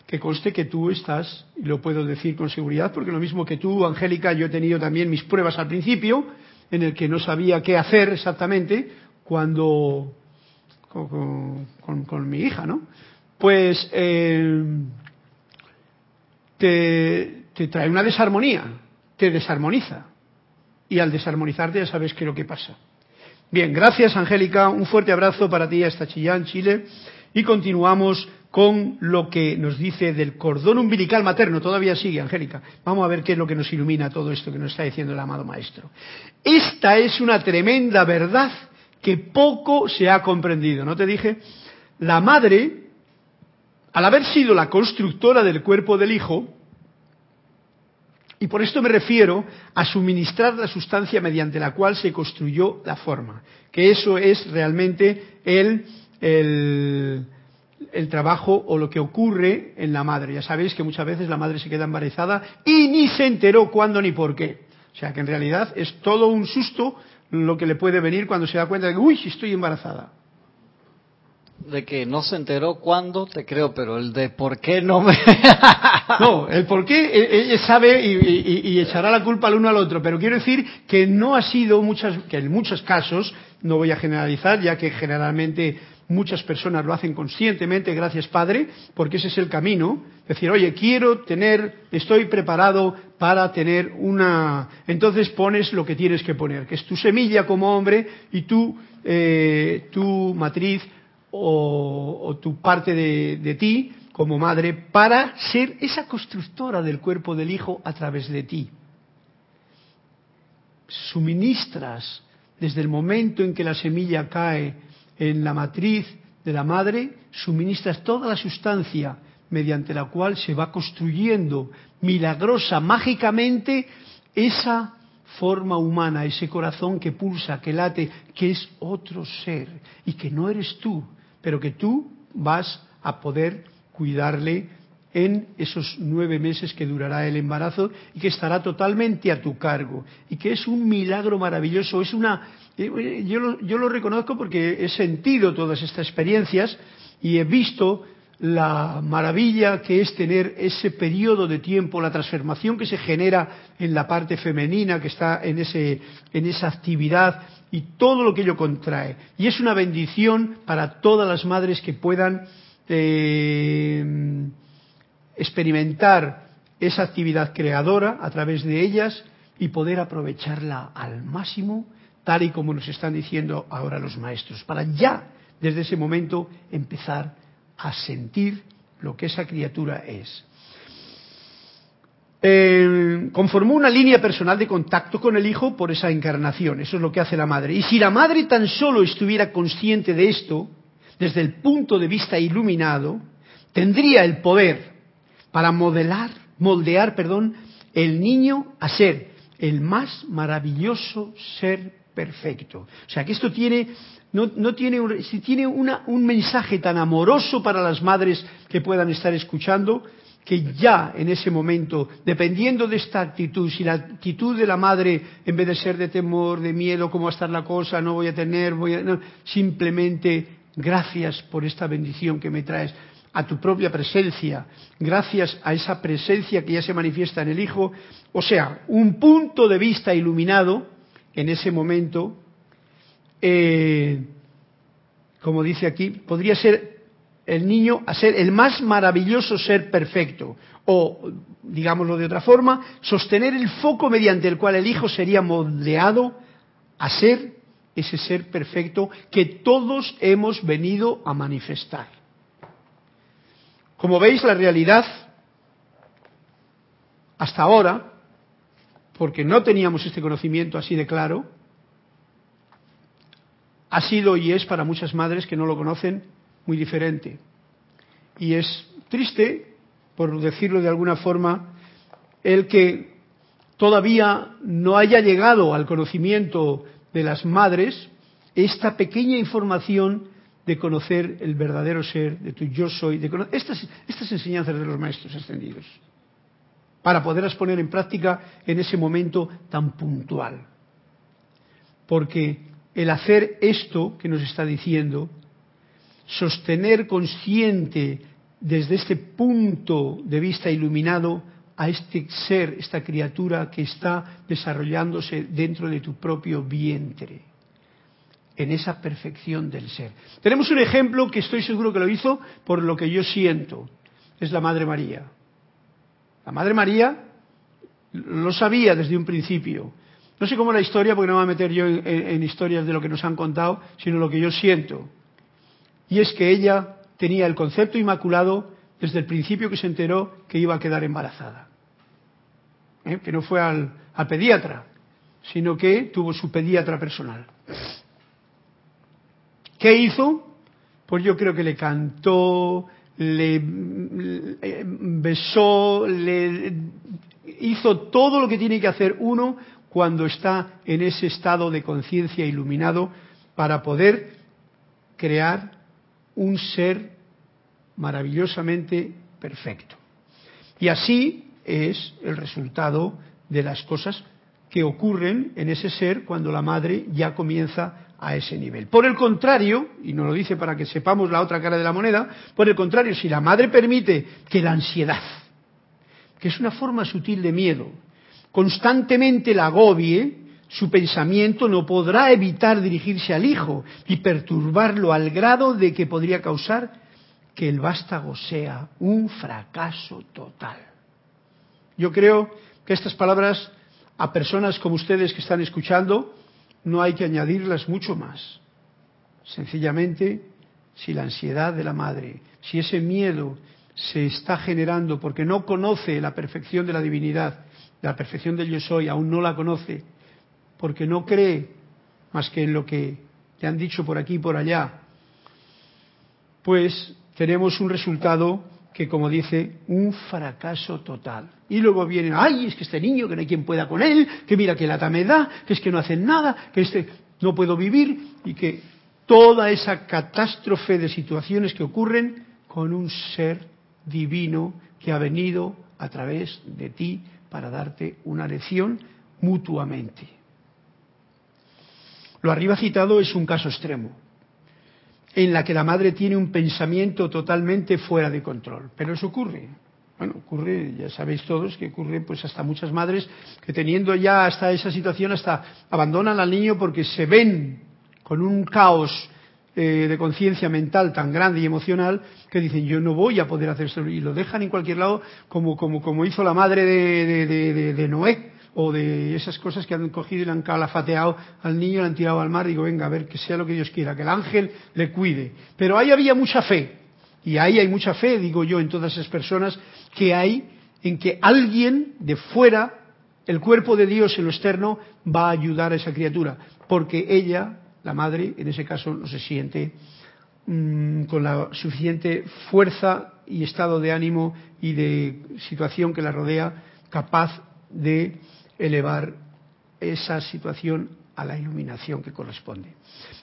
que conste que tú estás, y lo puedo decir con seguridad, porque lo mismo que tú, Angélica, yo he tenido también mis pruebas al principio, en el que no sabía qué hacer exactamente cuando con, mi hija, ¿no? Pues eh, te, te trae una desarmonía, te desarmoniza y al desarmonizarte ya sabes qué es lo que pasa. Bien, gracias Angélica, un fuerte abrazo para ti hasta Chillán, Chile, y continuamos con lo que nos dice del cordón umbilical materno. Todavía sigue, Angélica. Vamos a ver qué es lo que nos ilumina todo esto que nos está diciendo el amado Maestro. Esta es una tremenda verdad que poco se ha comprendido. ¿No te dije? La madre, al haber sido la constructora del cuerpo del hijo, y por esto me refiero a suministrar la sustancia mediante la cual se construyó la forma, que eso es realmente el, el, trabajo o lo que ocurre en la madre. Ya sabéis que muchas veces la madre se queda embarazada y ni se enteró cuándo ni por qué. O sea que en realidad es todo un susto lo que le puede venir cuando se da cuenta de que, uy, estoy embarazada de que no se enteró cuándo, te creo, pero el de por qué no me... no, el por qué ella sabe y, echará la culpa al uno al otro, pero quiero decir que no ha sido muchas, que en muchos casos, no voy a generalizar, ya que generalmente muchas personas lo hacen conscientemente, gracias Padre, porque ese es el camino, decir, oye, quiero tener, estoy preparado para tener una... Entonces pones lo que tienes que poner, que es tu semilla como hombre y tu, eh, tu matriz o, tu parte de, ti como madre para ser esa constructora del cuerpo del hijo a través de ti. Suministras desde el momento en que la semilla cae en la matriz de la madre, suministras toda la sustancia mediante la cual se va construyendo milagrosa, mágicamente, esa forma humana, ese corazón que pulsa, que late, que es otro ser y que no eres tú, pero que tú vas a poder cuidarle en esos nueve meses que durará el embarazo y que estará totalmente a tu cargo y que es un milagro maravilloso es una eh, yo lo, yo lo reconozco porque he sentido todas estas experiencias y he visto la maravilla que es tener ese periodo de tiempo, la transformación que se genera en la parte femenina que está en, ese, en esa actividad y todo lo que ello contrae. Y es una bendición para todas las madres que puedan eh, experimentar esa actividad creadora a través de ellas y poder aprovecharla al máximo, tal y como nos están diciendo ahora los maestros, para ya desde ese momento empezar a sentir lo que esa criatura es eh, conformó una línea personal de contacto con el hijo por esa encarnación. Eso es lo que hace la madre. Y si la madre tan solo estuviera consciente de esto, desde el punto de vista iluminado, tendría el poder para modelar, moldear, perdón, el niño a ser el más maravilloso ser perfecto. O sea que esto tiene, no, tiene, si tiene un mensaje tan amoroso para las madres que puedan estar escuchando, que ya en ese momento, dependiendo de esta actitud, si la actitud de la madre, en vez de ser de temor, de miedo, cómo va a estar la cosa, no voy a tener, voy a, simplemente gracias por esta bendición que me traes, a tu propia presencia, gracias a esa presencia que ya se manifiesta en el Hijo, o sea, un punto de vista iluminado en ese momento, eh, como dice aquí, podría ser el niño a ser el más maravilloso ser perfecto, o, digámoslo de otra forma, sostener el foco mediante el cual el Hijo sería moldeado a ser ese ser perfecto que todos hemos venido a manifestar. Como veis, la realidad hasta ahora, porque no teníamos este conocimiento así de claro, ha sido y es para muchas madres que no lo conocen muy diferente. Y es triste, por decirlo de alguna forma, el que todavía no haya llegado al conocimiento de las madres esta pequeña información de conocer el verdadero ser, de tu yo soy, de conocer estas, estas enseñanzas de los maestros ascendidos, para poderlas poner en práctica en ese momento tan puntual. Porque el hacer esto que nos está diciendo, sostener consciente desde este punto de vista iluminado a este ser, esta criatura que está desarrollándose dentro de tu propio vientre, en esa perfección del ser. Tenemos un ejemplo que estoy seguro que lo hizo por lo que yo siento, es la Madre María. La Madre María lo sabía desde un principio. No sé cómo la historia, porque no me voy a meter yo en, historias de lo que nos han contado, sino lo que yo siento. Y es que ella tenía el concepto inmaculado desde el principio que se enteró que iba a quedar embarazada. ¿Eh? Que no fue al, pediatra, sino que tuvo su pediatra personal. ¿Qué hizo? Pues yo creo que le cantó, le, besó, le hizo todo lo que tiene que hacer uno cuando está en ese estado de conciencia iluminado para poder crear un ser maravillosamente perfecto. Y así es el resultado de las cosas que ocurren en ese ser cuando la madre ya comienza a ese nivel. Por el contrario, y nos lo dice para que sepamos la otra cara de la moneda, por el contrario, si la madre permite que la ansiedad, que es una forma sutil de miedo, constantemente la agobie, su pensamiento no podrá evitar dirigirse al hijo y perturbarlo al grado de que podría causar que el vástago sea un fracaso total. Yo creo que estas palabras a personas como ustedes que están escuchando no hay que añadirlas mucho más. Sencillamente, si la ansiedad de la madre, si ese miedo se está generando porque no conoce la perfección de la divinidad, la perfección del yo soy, aún no la conoce, porque no cree más que en lo que te han dicho por aquí y por allá, pues tenemos un resultado que, como dice, un fracaso total. Y luego viene, ay, es que este niño, que no hay quien pueda con él, que mira que lata me da, que es que no hacen nada, que este no puedo vivir, y que toda esa catástrofe de situaciones que ocurren con un ser divino que ha venido a través de ti para darte una lección mutuamente. Lo arriba citado es un caso extremo, en la que la madre tiene un pensamiento totalmente fuera de control. Pero eso ocurre. Bueno, ocurre, ya sabéis todos que ocurre pues hasta muchas madres que teniendo ya hasta esa situación hasta abandonan al niño porque se ven con un caos eh, de conciencia mental tan grande y emocional que dicen yo no voy a poder hacer eso y lo dejan en cualquier lado como como como hizo la madre de, de, de Noé o de esas cosas que han cogido y le han calafateado al niño, le han tirado al mar, digo, venga, a ver, que sea lo que Dios quiera, que el ángel le cuide. Pero ahí había mucha fe, y ahí hay mucha fe, digo yo, en todas esas personas, que hay en que alguien de fuera, el cuerpo de Dios en lo externo, va a ayudar a esa criatura, porque ella, la madre, en ese caso, no se siente mm, con la suficiente fuerza y estado de ánimo y de situación que la rodea capaz de elevar esa situación a la iluminación que corresponde.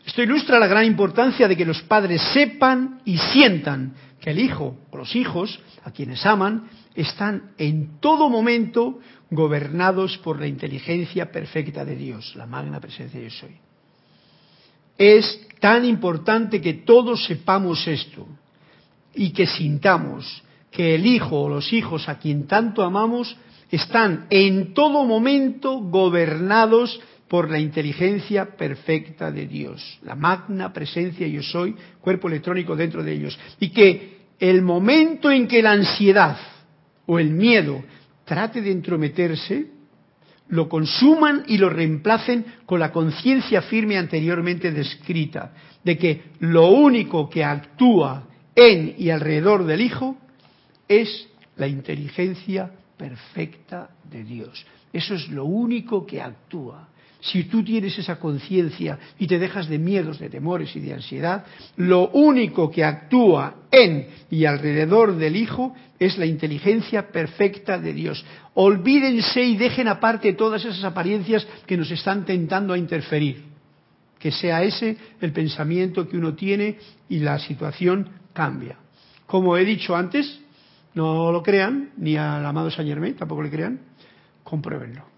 Esto ilustra la gran importancia de que los padres sepan y sientan que el hijo o los hijos, a quienes aman, están en todo momento gobernados por la inteligencia perfecta de Dios, la magna presencia de Yo soy. Es tan importante que todos sepamos esto, y que sintamos que el hijo o los hijos a quien tanto amamos están en todo momento gobernados por la inteligencia perfecta de Dios, la magna presencia yo soy, cuerpo electrónico dentro de ellos. Y que el momento en que la ansiedad o el miedo trate de entrometerse, lo consuman y lo reemplacen con la conciencia firme anteriormente descrita, de que lo único que actúa en y alrededor del Hijo es la inteligencia perfecta de Dios. Eso es lo único que actúa. Si tú tienes esa conciencia y te dejas de miedos, de temores y de ansiedad, lo único que actúa en y alrededor del Hijo es la inteligencia perfecta de Dios. Olvídense y dejen aparte todas esas apariencias que nos están tentando a interferir. Que sea ese el pensamiento que uno tiene y la situación cambia. Como he dicho antes, no lo crean, ni al amado Saint Germain tampoco le crean, compruébenlo.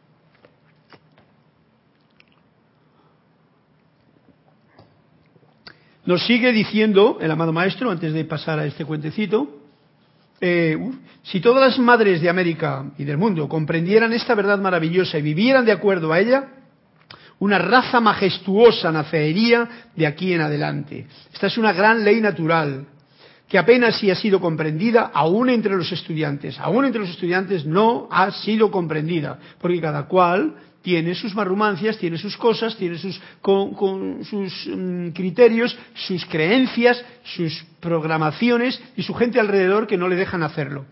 Nos sigue diciendo el amado maestro, antes de pasar a este cuentecito, eh, si todas las madres de América y del mundo comprendieran esta verdad maravillosa y vivieran de acuerdo a ella, una raza majestuosa nacería de aquí en adelante. Esta es una gran ley natural que apenas si ha sido comprendida aún entre los estudiantes. Aún entre los estudiantes no ha sido comprendida, porque cada cual tiene sus marrumancias, tiene sus cosas, tiene sus, mm, criterios, sus creencias, sus programaciones y su gente alrededor que no le dejan hacerlo.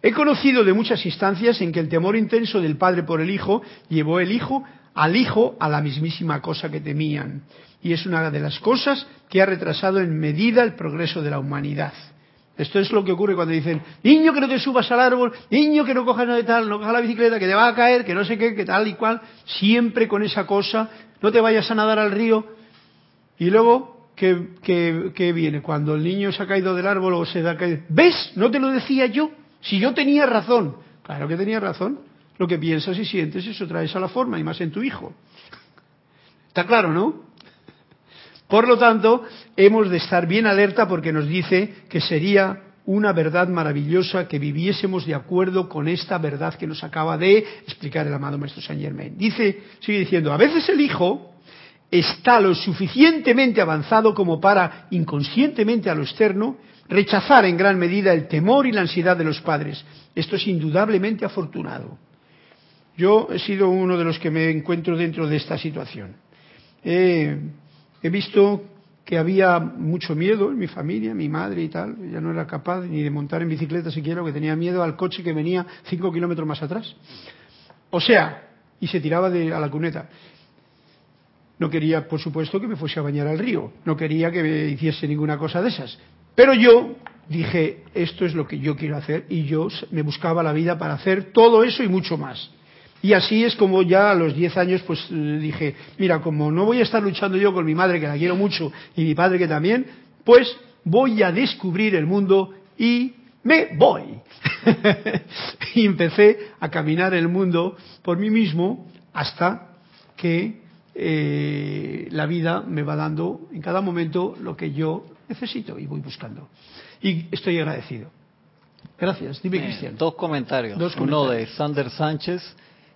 He conocido de muchas instancias en que el temor intenso del padre por el hijo llevó el hijo al hijo a la mismísima cosa que temían y es una de las cosas que ha retrasado en medida el progreso de la humanidad. Esto es lo que ocurre cuando dicen, niño que no te subas al árbol, niño que no cojas de tal, no cojas la bicicleta, que te va a caer, que no sé qué, que tal y cual, siempre con esa cosa, no te vayas a nadar al río. Y luego, ¿qué, qué, viene? Cuando el niño se ha caído del árbol o se da caído, ¿ves? No te lo decía yo, si yo tenía razón. Claro que tenía razón. Lo que piensas y sientes, eso traes a la forma, y más en tu hijo. Está claro, ¿no? Por lo tanto, hemos de estar bien alerta porque nos dice que sería una verdad maravillosa que viviésemos de acuerdo con esta verdad que nos acaba de explicar el amado Maestro Saint Germain. Dice, sigue diciendo, a veces el hijo está lo suficientemente avanzado como para, inconscientemente a lo externo, rechazar en gran medida el temor y la ansiedad de los padres. Esto es indudablemente afortunado. Yo he sido uno de los que me encuentro dentro de esta situación. Eh, He visto que había mucho miedo en mi familia, mi madre y tal. Ella no era capaz ni de montar en bicicleta siquiera, porque tenía miedo al coche que venía cinco kilómetros más atrás. O sea, y se tiraba de, a la cuneta. No quería, por supuesto, que me fuese a bañar al río. No quería que me hiciese ninguna cosa de esas. Pero yo dije, esto es lo que yo quiero hacer y yo me buscaba la vida para hacer todo eso y mucho más. Y así es como ya a los 10 años pues eh, dije, mira, como no voy a estar luchando yo con mi madre, que la quiero mucho, y mi padre que también, pues voy a descubrir el mundo y me voy. y empecé a caminar el mundo por mí mismo hasta que eh, la vida me va dando en cada momento lo que yo necesito y voy buscando. Y estoy agradecido. Gracias. Dime, Cristian. Dos comentarios. dos comentarios. Uno de Sander Sánchez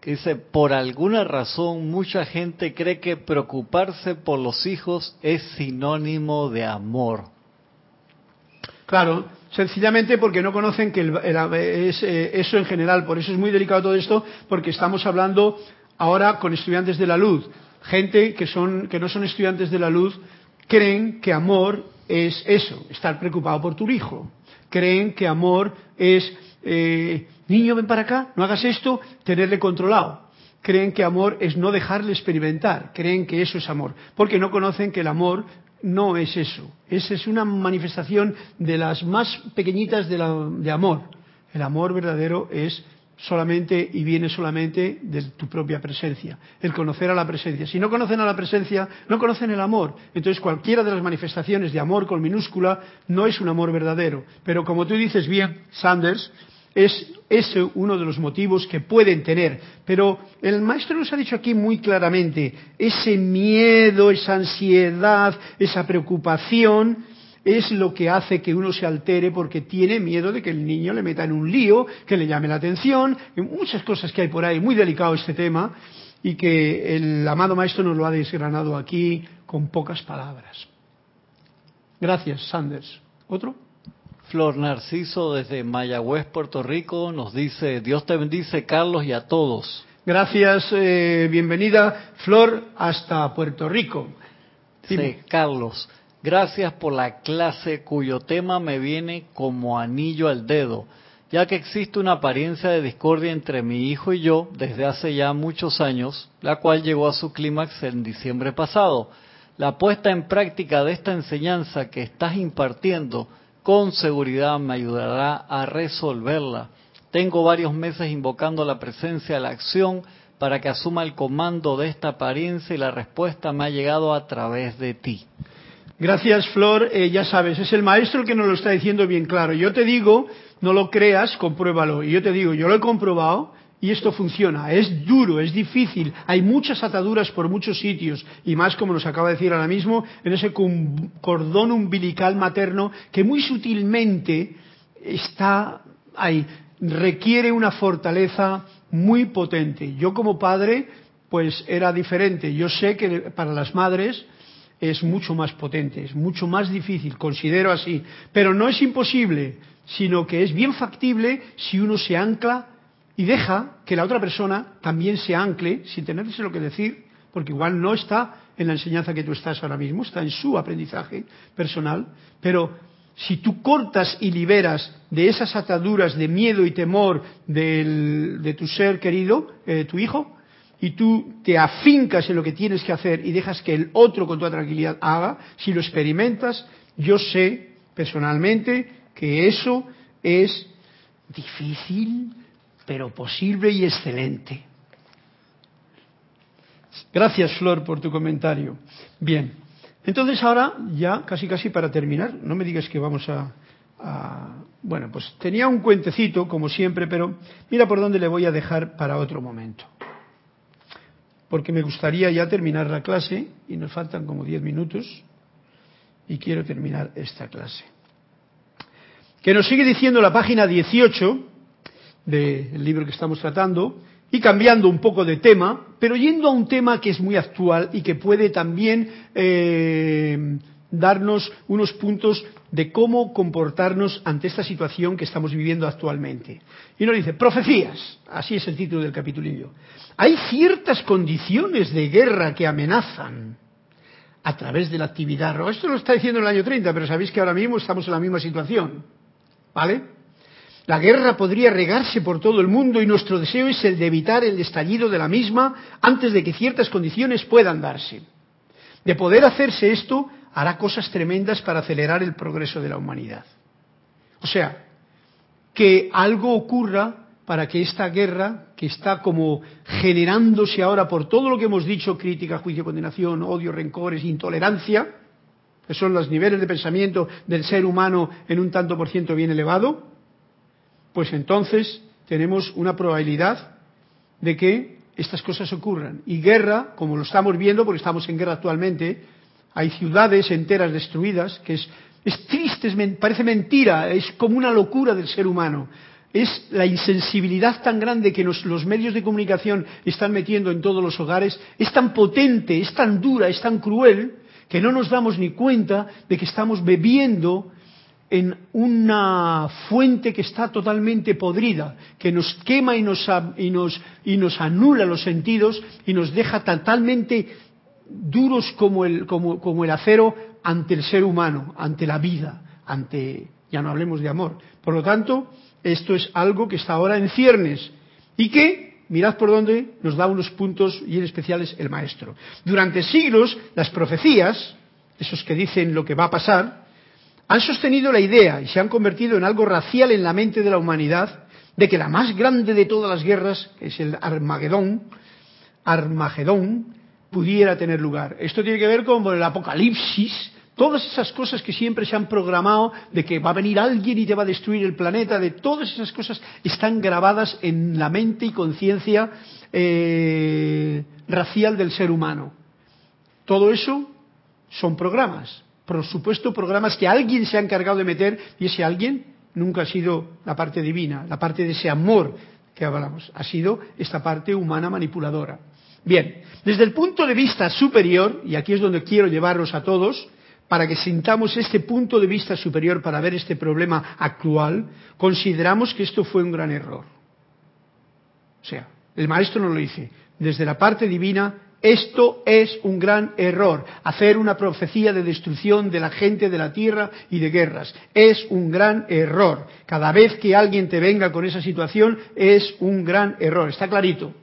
dice, por alguna razón mucha gente cree que preocuparse por los hijos es sinónimo de amor. Claro, sencillamente porque no conocen que es, eh, eso en general, por eso es muy delicado todo esto, porque estamos hablando ahora con estudiantes de la luz. Gente que, son, que no son estudiantes de la luz creen que amor es eso, estar preocupado por tu hijo. Creen que amor es eh, niño, ven para acá, no hagas esto, tenerle controlado. Creen que amor es no dejarle experimentar, creen que eso es amor, porque no conocen que el amor no es eso. Esa es una manifestación de las más pequeñitas de, de amor. El amor verdadero es solamente y viene solamente de tu propia presencia, el conocer a la presencia. Si no conocen a la presencia, no conocen el amor. Entonces cualquiera de las manifestaciones de amor con minúscula no es un amor verdadero. Pero como tú dices bien, Sanders, es ese uno de los motivos que pueden tener. Pero el maestro nos ha dicho aquí muy claramente, ese miedo, esa ansiedad, esa preocupación, es lo que hace que uno se altere porque tiene miedo de que el niño le meta en un lío, que le llame la atención, muchas cosas que hay por ahí, muy delicado este tema, y que el amado Maestro nos lo ha desgranado aquí con pocas palabras. Gracias, Sanders. ¿Otro? Flor Narciso desde Mayagüez, Puerto Rico, nos dice, Dios te bendice, Carlos, y a todos. Gracias, eh, bienvenida, Flor, hasta Puerto Rico. Sí, Carlos, gracias por la clase cuyo tema me viene como anillo al dedo, ya que existe una apariencia de discordia entre mi hijo y yo desde hace ya muchos años, la cual llegó a su clímax en diciembre pasado. La puesta en práctica de esta enseñanza que estás impartiendo con seguridad me ayudará a resolverla. Tengo varios meses invocando la presencia de la acción para que asuma el comando de esta apariencia y la respuesta me ha llegado a través de ti. Gracias, Flor. Eh, ya sabes, es el maestro el que nos lo está diciendo bien claro. Yo te digo, no lo creas, compruébalo. Y yo te digo, yo lo he comprobado y esto funciona. Es duro, es difícil. Hay muchas ataduras por muchos sitios y más, como nos acaba de decir ahora mismo, en ese cordón umbilical materno que muy sutilmente está ahí. Requiere una fortaleza muy potente. Yo como padre, pues era diferente. Yo sé que para las madres es mucho más potente, es mucho más difícil, considero así. Pero no es imposible, sino que es bien factible si uno se ancla y deja que la otra persona también se ancle sin tenerse lo que decir, porque igual no está en la enseñanza que tú estás ahora mismo, está en su aprendizaje personal, pero si tú cortas y liberas de esas ataduras de miedo y temor de tu ser querido, eh, tu hijo, y tú te afincas en lo que tienes que hacer y dejas que el otro con toda tranquilidad haga, si lo experimentas, yo sé personalmente que eso es difícil, pero posible y excelente. Gracias, Flor, por tu comentario. Bien, entonces ahora ya casi casi para terminar, no me digas que vamos a, Bueno, pues tenía un cuentecito, como siempre, pero mira por dónde le voy a dejar para otro momento. Porque me gustaría ya terminar la clase y nos faltan como diez minutos y quiero terminar esta clase. Que nos sigue diciendo la página 18 del libro que estamos tratando y cambiando un poco de tema, pero yendo a un tema que es muy actual y que puede también eh, darnos unos puntos de cómo comportarnos ante esta situación que estamos viviendo actualmente. Y nos dice, profecías, así es el título del capitulillo. Hay ciertas condiciones de guerra que amenazan a través de la actividad. Esto lo está diciendo en el año 30, pero sabéis que ahora mismo estamos en la misma situación. ¿Vale? La guerra podría regarse por todo el mundo y nuestro deseo es el de evitar el estallido de la misma antes de que ciertas condiciones puedan darse. De poder hacerse esto, hará cosas tremendas para acelerar el progreso de la humanidad. O sea, que algo ocurra para que esta guerra, que está como generándose ahora por todo lo que hemos dicho, crítica, juicio, condenación, odio, rencores, intolerancia, que son los niveles de pensamiento del ser humano en un tanto por ciento bien elevado, pues entonces tenemos una probabilidad de que estas cosas ocurran. Y guerra, como lo estamos viendo, porque estamos en guerra actualmente, hay ciudades enteras destruidas, que es, es triste, parece mentira, es como una locura del ser humano. Es la insensibilidad tan grande que los medios de comunicación están metiendo en todos los hogares, es tan potente, es tan dura, es tan cruel, que no nos damos ni cuenta de que estamos bebiendo en una fuente que está totalmente podrida, que nos quema y nos, y nos, y nos anula los sentidos y nos deja totalmente duros como el, como, como el acero ante el ser humano, ante la vida, ante, ya no hablemos de amor. Por lo tanto, esto es algo que está ahora en ciernes y que, mirad por dónde, nos da unos puntos y en especiales el maestro. Durante siglos, las profecías, esos que dicen lo que va a pasar, han sostenido la idea y se han convertido en algo racial en la mente de la humanidad de que la más grande de todas las guerras, que es el Armagedón, Armagedón, pudiera tener lugar. Esto tiene que ver con el apocalipsis, todas esas cosas que siempre se han programado de que va a venir alguien y te va a destruir el planeta, de todas esas cosas están grabadas en la mente y conciencia eh, racial del ser humano. Todo eso son programas por supuesto, programas que alguien se ha encargado de meter y ese alguien nunca ha sido la parte divina, la parte de ese amor que hablamos, ha sido esta parte humana manipuladora. Bien, desde el punto de vista superior, y aquí es donde quiero llevarlos a todos, para que sintamos este punto de vista superior para ver este problema actual, consideramos que esto fue un gran error. O sea, el maestro nos lo dice, desde la parte divina, esto es un gran error. Hacer una profecía de destrucción de la gente de la tierra y de guerras. Es un gran error. Cada vez que alguien te venga con esa situación es un gran error. Está clarito.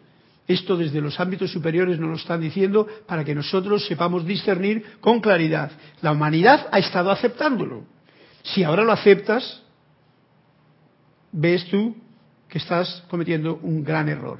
Esto desde los ámbitos superiores nos lo están diciendo para que nosotros sepamos discernir con claridad. La humanidad ha estado aceptándolo. Si ahora lo aceptas, ves tú que estás cometiendo un gran error.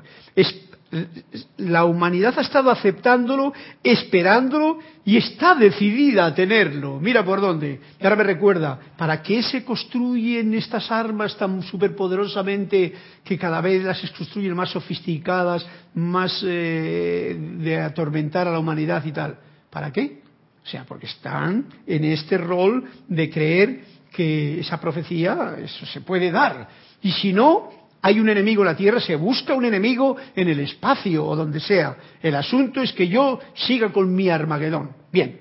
La humanidad ha estado aceptándolo, esperándolo y está decidida a tenerlo. Mira por dónde. Y ahora me recuerda, ¿para qué se construyen estas armas tan superpoderosamente que cada vez las construyen más sofisticadas, más eh, de atormentar a la humanidad y tal? ¿Para qué? O sea, porque están en este rol de creer que esa profecía, eso se puede dar. Y si no, hay un enemigo en la Tierra, se busca un enemigo en el espacio o donde sea. El asunto es que yo siga con mi Armagedón. Bien,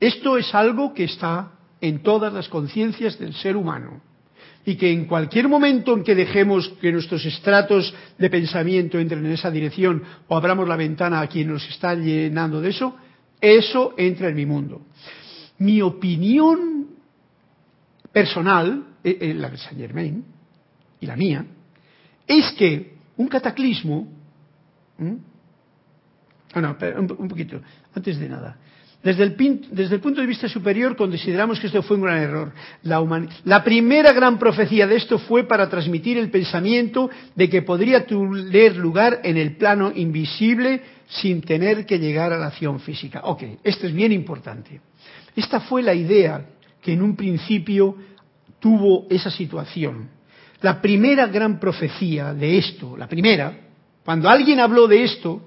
esto es algo que está en todas las conciencias del ser humano. Y que en cualquier momento en que dejemos que nuestros estratos de pensamiento entren en esa dirección o abramos la ventana a quien nos está llenando de eso, eso entra en mi mundo. Mi opinión personal, eh, eh, la de Saint Germain y la mía, es que un cataclismo... Ah, no, un, poquito, antes de nada. Desde el, desde el, punto de vista superior consideramos que esto fue un gran error. La, la, primera gran profecía de esto fue para transmitir el pensamiento de que podría tener lugar en el plano invisible sin tener que llegar a la acción física. Ok, esto es bien importante. Esta fue la idea que en un principio tuvo esa situación. La primera gran profecía de esto, la primera, cuando alguien habló de esto,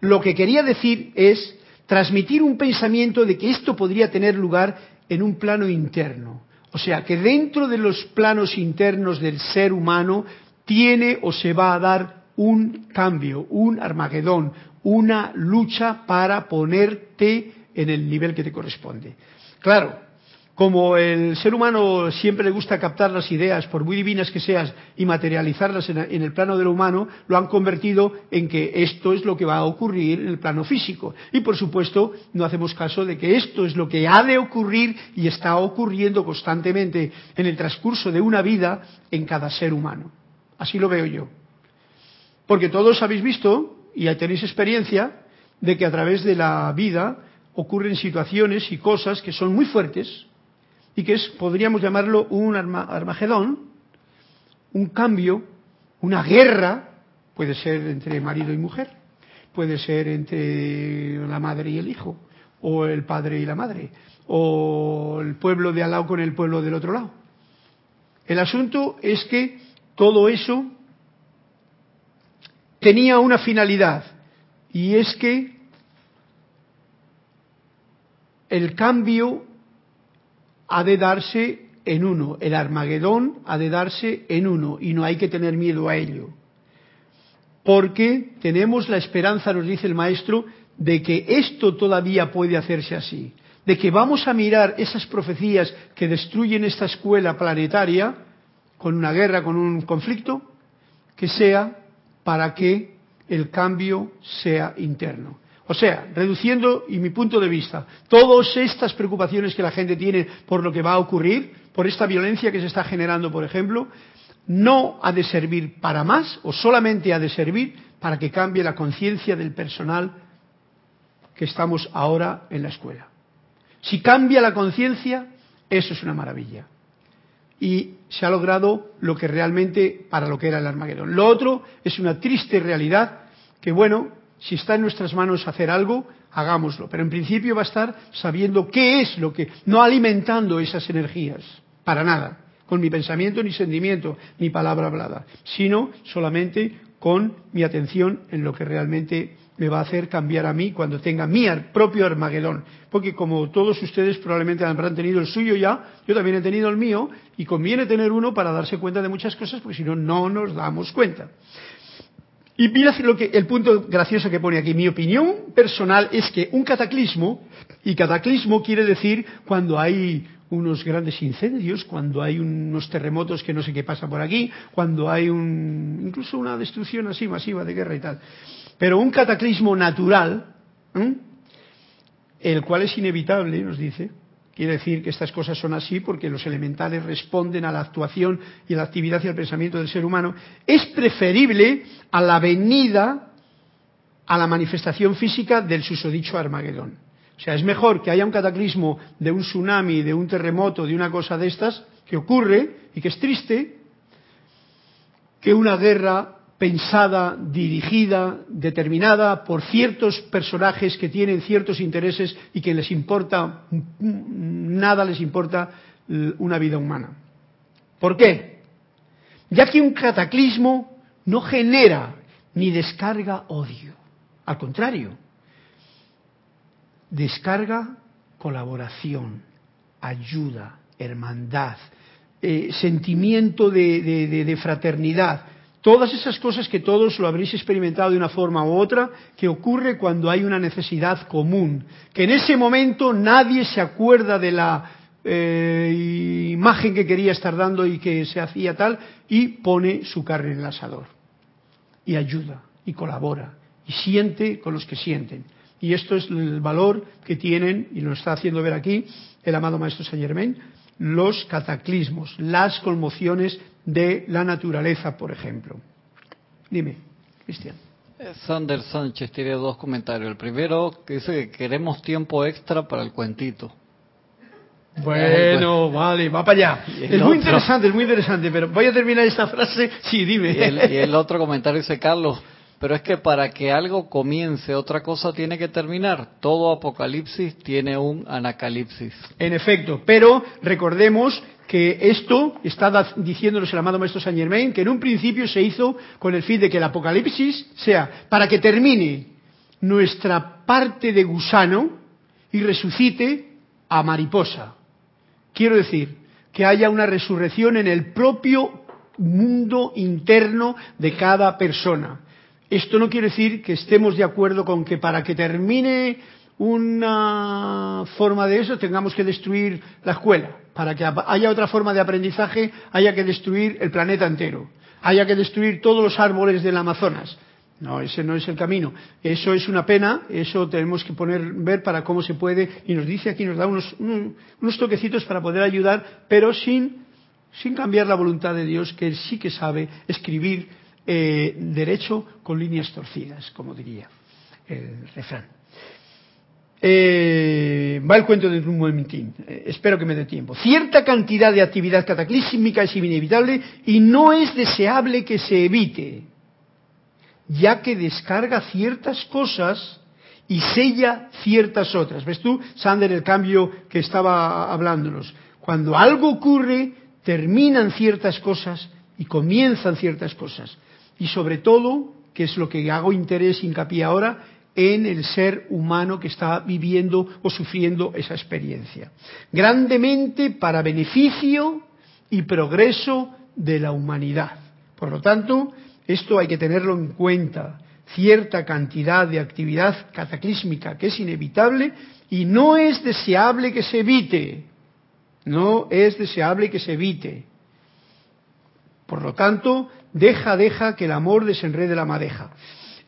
lo que quería decir es transmitir un pensamiento de que esto podría tener lugar en un plano interno. O sea, que dentro de los planos internos del ser humano tiene o se va a dar un cambio, un Armagedón, una lucha para ponerte en el nivel que te corresponde. Claro, como el ser humano siempre le gusta captar las ideas, por muy divinas que sean, y materializarlas en, el plano de lo humano, lo han convertido en que esto es lo que va a ocurrir en el plano físico. Y por supuesto, no hacemos caso de que esto es lo que ha de ocurrir y está ocurriendo constantemente en el transcurso de una vida en cada ser humano. Así lo veo yo. Porque todos habéis visto, y tenéis experiencia, de que a través de la vida ocurren situaciones y cosas que son muy fuertes, y que es, podríamos llamarlo un armagedón, un cambio, una guerra, puede ser entre marido y mujer, puede ser entre la madre y el hijo, o el padre y la madre, o el pueblo de al lado con el pueblo del otro lado. El asunto es que todo eso tenía una finalidad, y es que el cambio ha de darse en uno, el Armagedón ha de darse en uno y no hay que tener miedo a ello. Porque tenemos la esperanza, nos dice el maestro, de que esto todavía puede hacerse así, de que vamos a mirar esas profecías que destruyen esta escuela planetaria con una guerra, con un conflicto, que sea para que el cambio sea interno. O sea, reduciendo, y mi punto de vista, todas estas preocupaciones que la gente tiene por lo que va a ocurrir, por esta violencia que se está generando, por ejemplo, no ha de servir para más o solamente ha de servir para que cambie la conciencia del personal que estamos ahora en la escuela. Si cambia la conciencia, eso es una maravilla. Y se ha logrado lo que realmente para lo que era el Armagedón. Lo otro es una triste realidad que, bueno, si está en nuestras manos hacer algo, hagámoslo. Pero en principio va a estar sabiendo qué es lo que, no alimentando esas energías, para nada, con mi pensamiento ni sentimiento, ni palabra hablada, sino solamente con mi atención en lo que realmente me va a hacer cambiar a mí cuando tenga mi propio Armagedón. Porque como todos ustedes probablemente habrán tenido el suyo ya, yo también he tenido el mío y conviene tener uno para darse cuenta de muchas cosas porque si no, no nos damos cuenta. Y mira lo que, el punto gracioso que pone aquí. Mi opinión personal es que un cataclismo, y cataclismo quiere decir cuando hay unos grandes incendios, cuando hay unos terremotos que no sé qué pasa por aquí, cuando hay un, incluso una destrucción así masiva de guerra y tal. Pero un cataclismo natural, el cual es inevitable, nos dice, quiere decir que estas cosas son así porque los elementales responden a la actuación y a la actividad y al pensamiento del ser humano, es preferible a la venida, a la manifestación física del susodicho Armagedón. O sea, es mejor que haya un cataclismo de un tsunami, de un terremoto, de una cosa de estas, que ocurre y que es triste, que una guerra pensada, dirigida, determinada por ciertos personajes que tienen ciertos intereses y que les importa, nada les importa una vida humana. ¿Por qué? Ya que un cataclismo no genera ni descarga odio. Al contrario, descarga colaboración, ayuda, hermandad, eh, sentimiento de, fraternidad. Todas esas cosas que todos lo habréis experimentado de una forma u otra, que ocurre cuando hay una necesidad común, que en ese momento nadie se acuerda de la eh, imagen que quería estar dando y que se hacía tal, y pone su carne en el asador, y ayuda, y colabora, y siente con los que sienten. Y esto es el valor que tienen, y lo está haciendo ver aquí el amado Maestro Saint Germain, los cataclismos, las conmociones de la naturaleza, por ejemplo. Dime, Cristian. Eh, Sander Sánchez tiene dos comentarios. El primero que dice que queremos tiempo extra para el cuentito. Bueno, vale, va para allá. Es muy interesante, es muy interesante, pero voy a terminar esta frase. Sí, dime. y el otro comentario dice Carlos, pero es que para que algo comience, otra cosa tiene que terminar. Todo apocalipsis tiene un anacalipsis. En efecto, pero recordemos que esto está diciéndonos el amado Maestro Saint Germain, que en un principio se hizo con el fin de que el apocalipsis sea para que termine nuestra parte de gusano y resucite a mariposa. Quiero decir, que haya una resurrección en el propio mundo interno de cada persona. Esto no quiere decir que estemos de acuerdo con que para que termine una forma de eso tengamos que destruir la escuela. Para que haya otra forma de aprendizaje haya que destruir el planeta entero. Haya que destruir todos los árboles del Amazonas. No, ese no es el camino. Eso es una pena, eso tenemos que poner, ver para cómo se puede, y nos dice aquí, nos da unos, unos toquecitos para poder ayudar, pero sin, sin cambiar la voluntad de Dios, que Él sí que sabe escribir eh, derecho con líneas torcidas, como diría el refrán. Eh, va el cuento de un momentín, eh, espero que me dé tiempo. Cierta cantidad de actividad cataclísmica es inevitable y no es deseable que se evite, ya que descarga ciertas cosas y sella ciertas otras. ¿Ves tú, Sander, el cambio que estaba hablándonos? Cuando algo ocurre, terminan ciertas cosas y comienzan ciertas cosas y sobre todo, que es lo que hago interés, hincapié ahora, en el ser humano que está viviendo o sufriendo esa experiencia. Grandemente para beneficio y progreso de la humanidad. Por lo tanto, esto hay que tenerlo en cuenta. Cierta cantidad de actividad cataclísmica que es inevitable y no es deseable que se evite. No es deseable que se evite. Por lo tanto, deja, deja que el amor desenrede la madeja.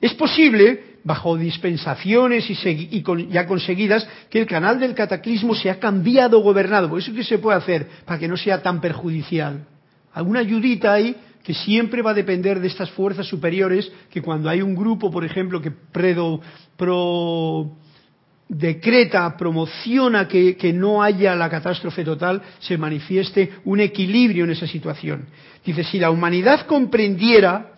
Es posible, bajo dispensaciones y, ya conseguidas, que el canal del cataclismo se ha cambiado gobernado. Por eso que se puede hacer para que no sea tan perjudicial. Alguna ayudita ahí que siempre va a depender de estas fuerzas superiores, que cuando hay un grupo, por ejemplo, que predo, pro, decreta, promociona que, no haya la catástrofe total, se manifieste un equilibrio en esa situación. Dice, si la humanidad comprendiera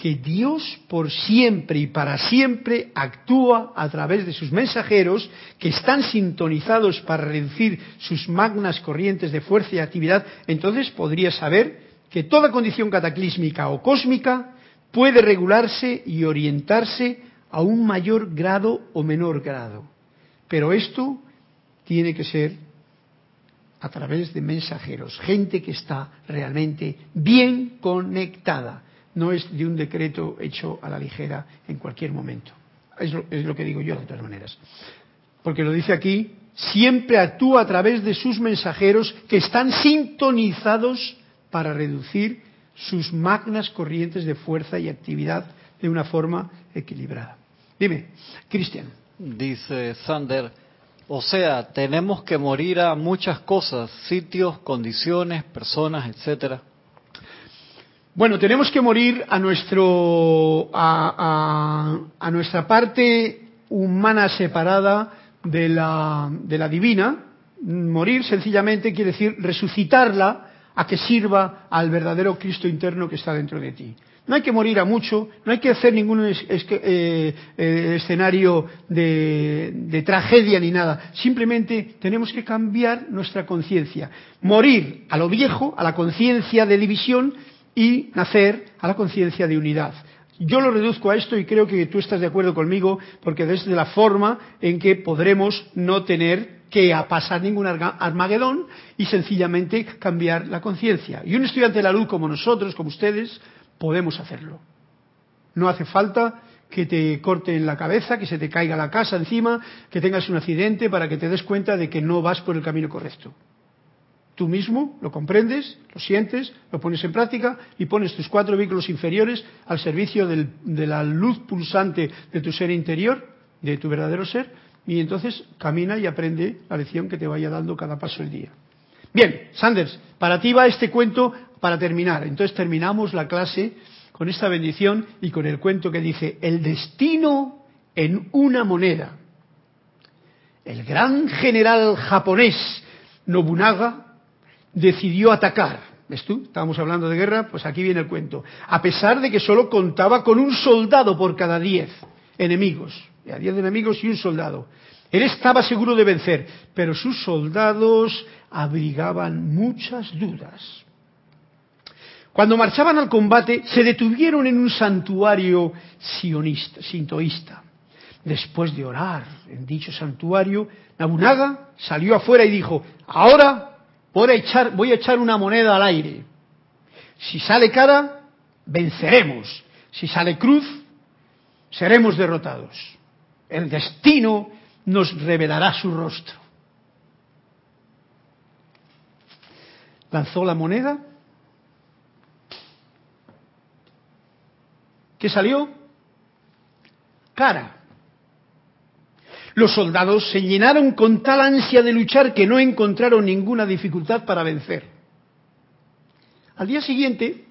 que Dios por siempre y para siempre actúa a través de sus mensajeros que están sintonizados para reducir sus magnas corrientes de fuerza y actividad, entonces podría saber que toda condición cataclísmica o cósmica puede regularse y orientarse a un mayor grado o menor grado. Pero esto tiene que ser a través de mensajeros, gente que está realmente bien conectada, no es de un decreto hecho a la ligera en cualquier momento. Es lo, es lo que digo yo de todas maneras. Porque lo dice aquí, siempre actúa a través de sus mensajeros que están sintonizados para reducir sus magnas corrientes de fuerza y actividad de una forma equilibrada. Dime, Cristian. Dice Sander, o sea, tenemos que morir a muchas cosas, sitios, condiciones, personas, etcétera. Bueno, tenemos que morir a nuestro a, a, nuestra parte humana separada de la, de la divina. Morir sencillamente quiere decir resucitarla a que sirva al verdadero Cristo interno que está dentro de ti. No hay que morir a mucho, no hay que hacer ningún es, eh, eh, escenario de, de, tragedia ni nada. Simplemente tenemos que cambiar nuestra conciencia. Morir a lo viejo, a la conciencia de división y nacer a la conciencia de unidad. Yo lo reduzco a esto y creo que tú estás de acuerdo conmigo porque desde la forma en que podremos no tener que pasar ningún Armagedón y sencillamente cambiar la conciencia. Y un estudiante de la luz como nosotros, como ustedes, podemos hacerlo. No hace falta que te corten la cabeza, que se te caiga la casa encima, que tengas un accidente para que te des cuenta de que no vas por el camino correcto. Tú mismo lo comprendes, lo sientes, lo pones en práctica y pones tus cuatro vehículos inferiores al servicio de la luz pulsante de tu ser interior, de tu verdadero ser, y entonces camina y aprende la lección que te vaya dando cada paso del día. Bien, Sanders, para ti va este cuento para terminar. Entonces terminamos la clase con esta bendición y con el cuento que dice, el destino en una moneda. El gran general japonés Nobunaga decidió atacar. ¿Ves tú? Estábamos hablando de guerra, pues aquí viene el cuento. A pesar de que solo contaba con un soldado por cada diez enemigos. A diez enemigos y un soldado. Él estaba seguro de vencer, pero sus soldados abrigaban muchas dudas. Cuando marchaban al combate, se detuvieron en un santuario sionista, sintoísta. Después de orar en dicho santuario, Nabunaga salió afuera y dijo, ahora a echar, voy a echar una moneda al aire. Si sale cara, venceremos. Si sale cruz, seremos derrotados. El destino nos revelará su rostro. Lanzó la moneda. ¿Qué salió? Cara. Los soldados se llenaron con tal ansia de luchar que no encontraron ninguna dificultad para vencer. Al día siguiente,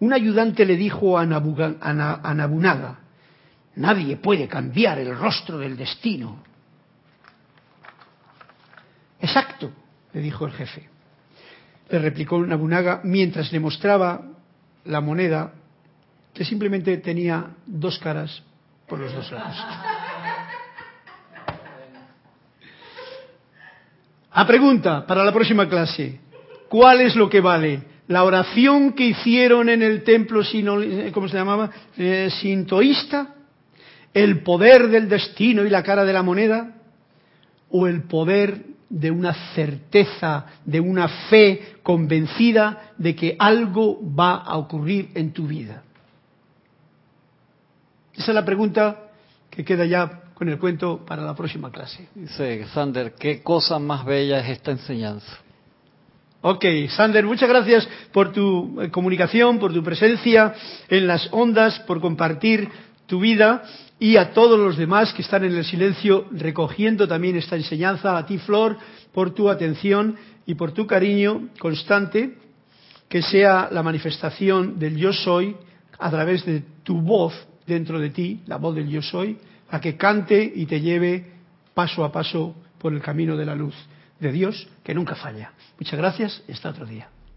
un ayudante le dijo a, a Nabunaga, nadie puede cambiar el rostro del destino. Exacto, le dijo el jefe. Le replicó Nabunaga mientras le mostraba la moneda que simplemente tenía dos caras por los dos lados. A pregunta para la próxima clase. ¿Cuál es lo que vale? ¿La oración que hicieron en el templo, sino, ¿cómo se llamaba? Eh, sintoísta? ¿El poder del destino y la cara de la moneda? ¿O el poder de una certeza, de una fe convencida de que algo va a ocurrir en tu vida? Esa es la pregunta que queda ya con el cuento para la próxima clase. Dice Sander, qué cosa más bella es esta enseñanza. Ok, Sander, muchas gracias por tu comunicación, por tu presencia en las ondas, por compartir tu vida y a todos los demás que están en el silencio recogiendo también esta enseñanza, a ti Flor, por tu atención y por tu cariño constante, que sea la manifestación del yo soy a través de tu voz dentro de ti, la voz del yo soy, a que cante y te lleve paso a paso por el camino de la luz de Dios que nunca falla. Muchas gracias, hasta otro día.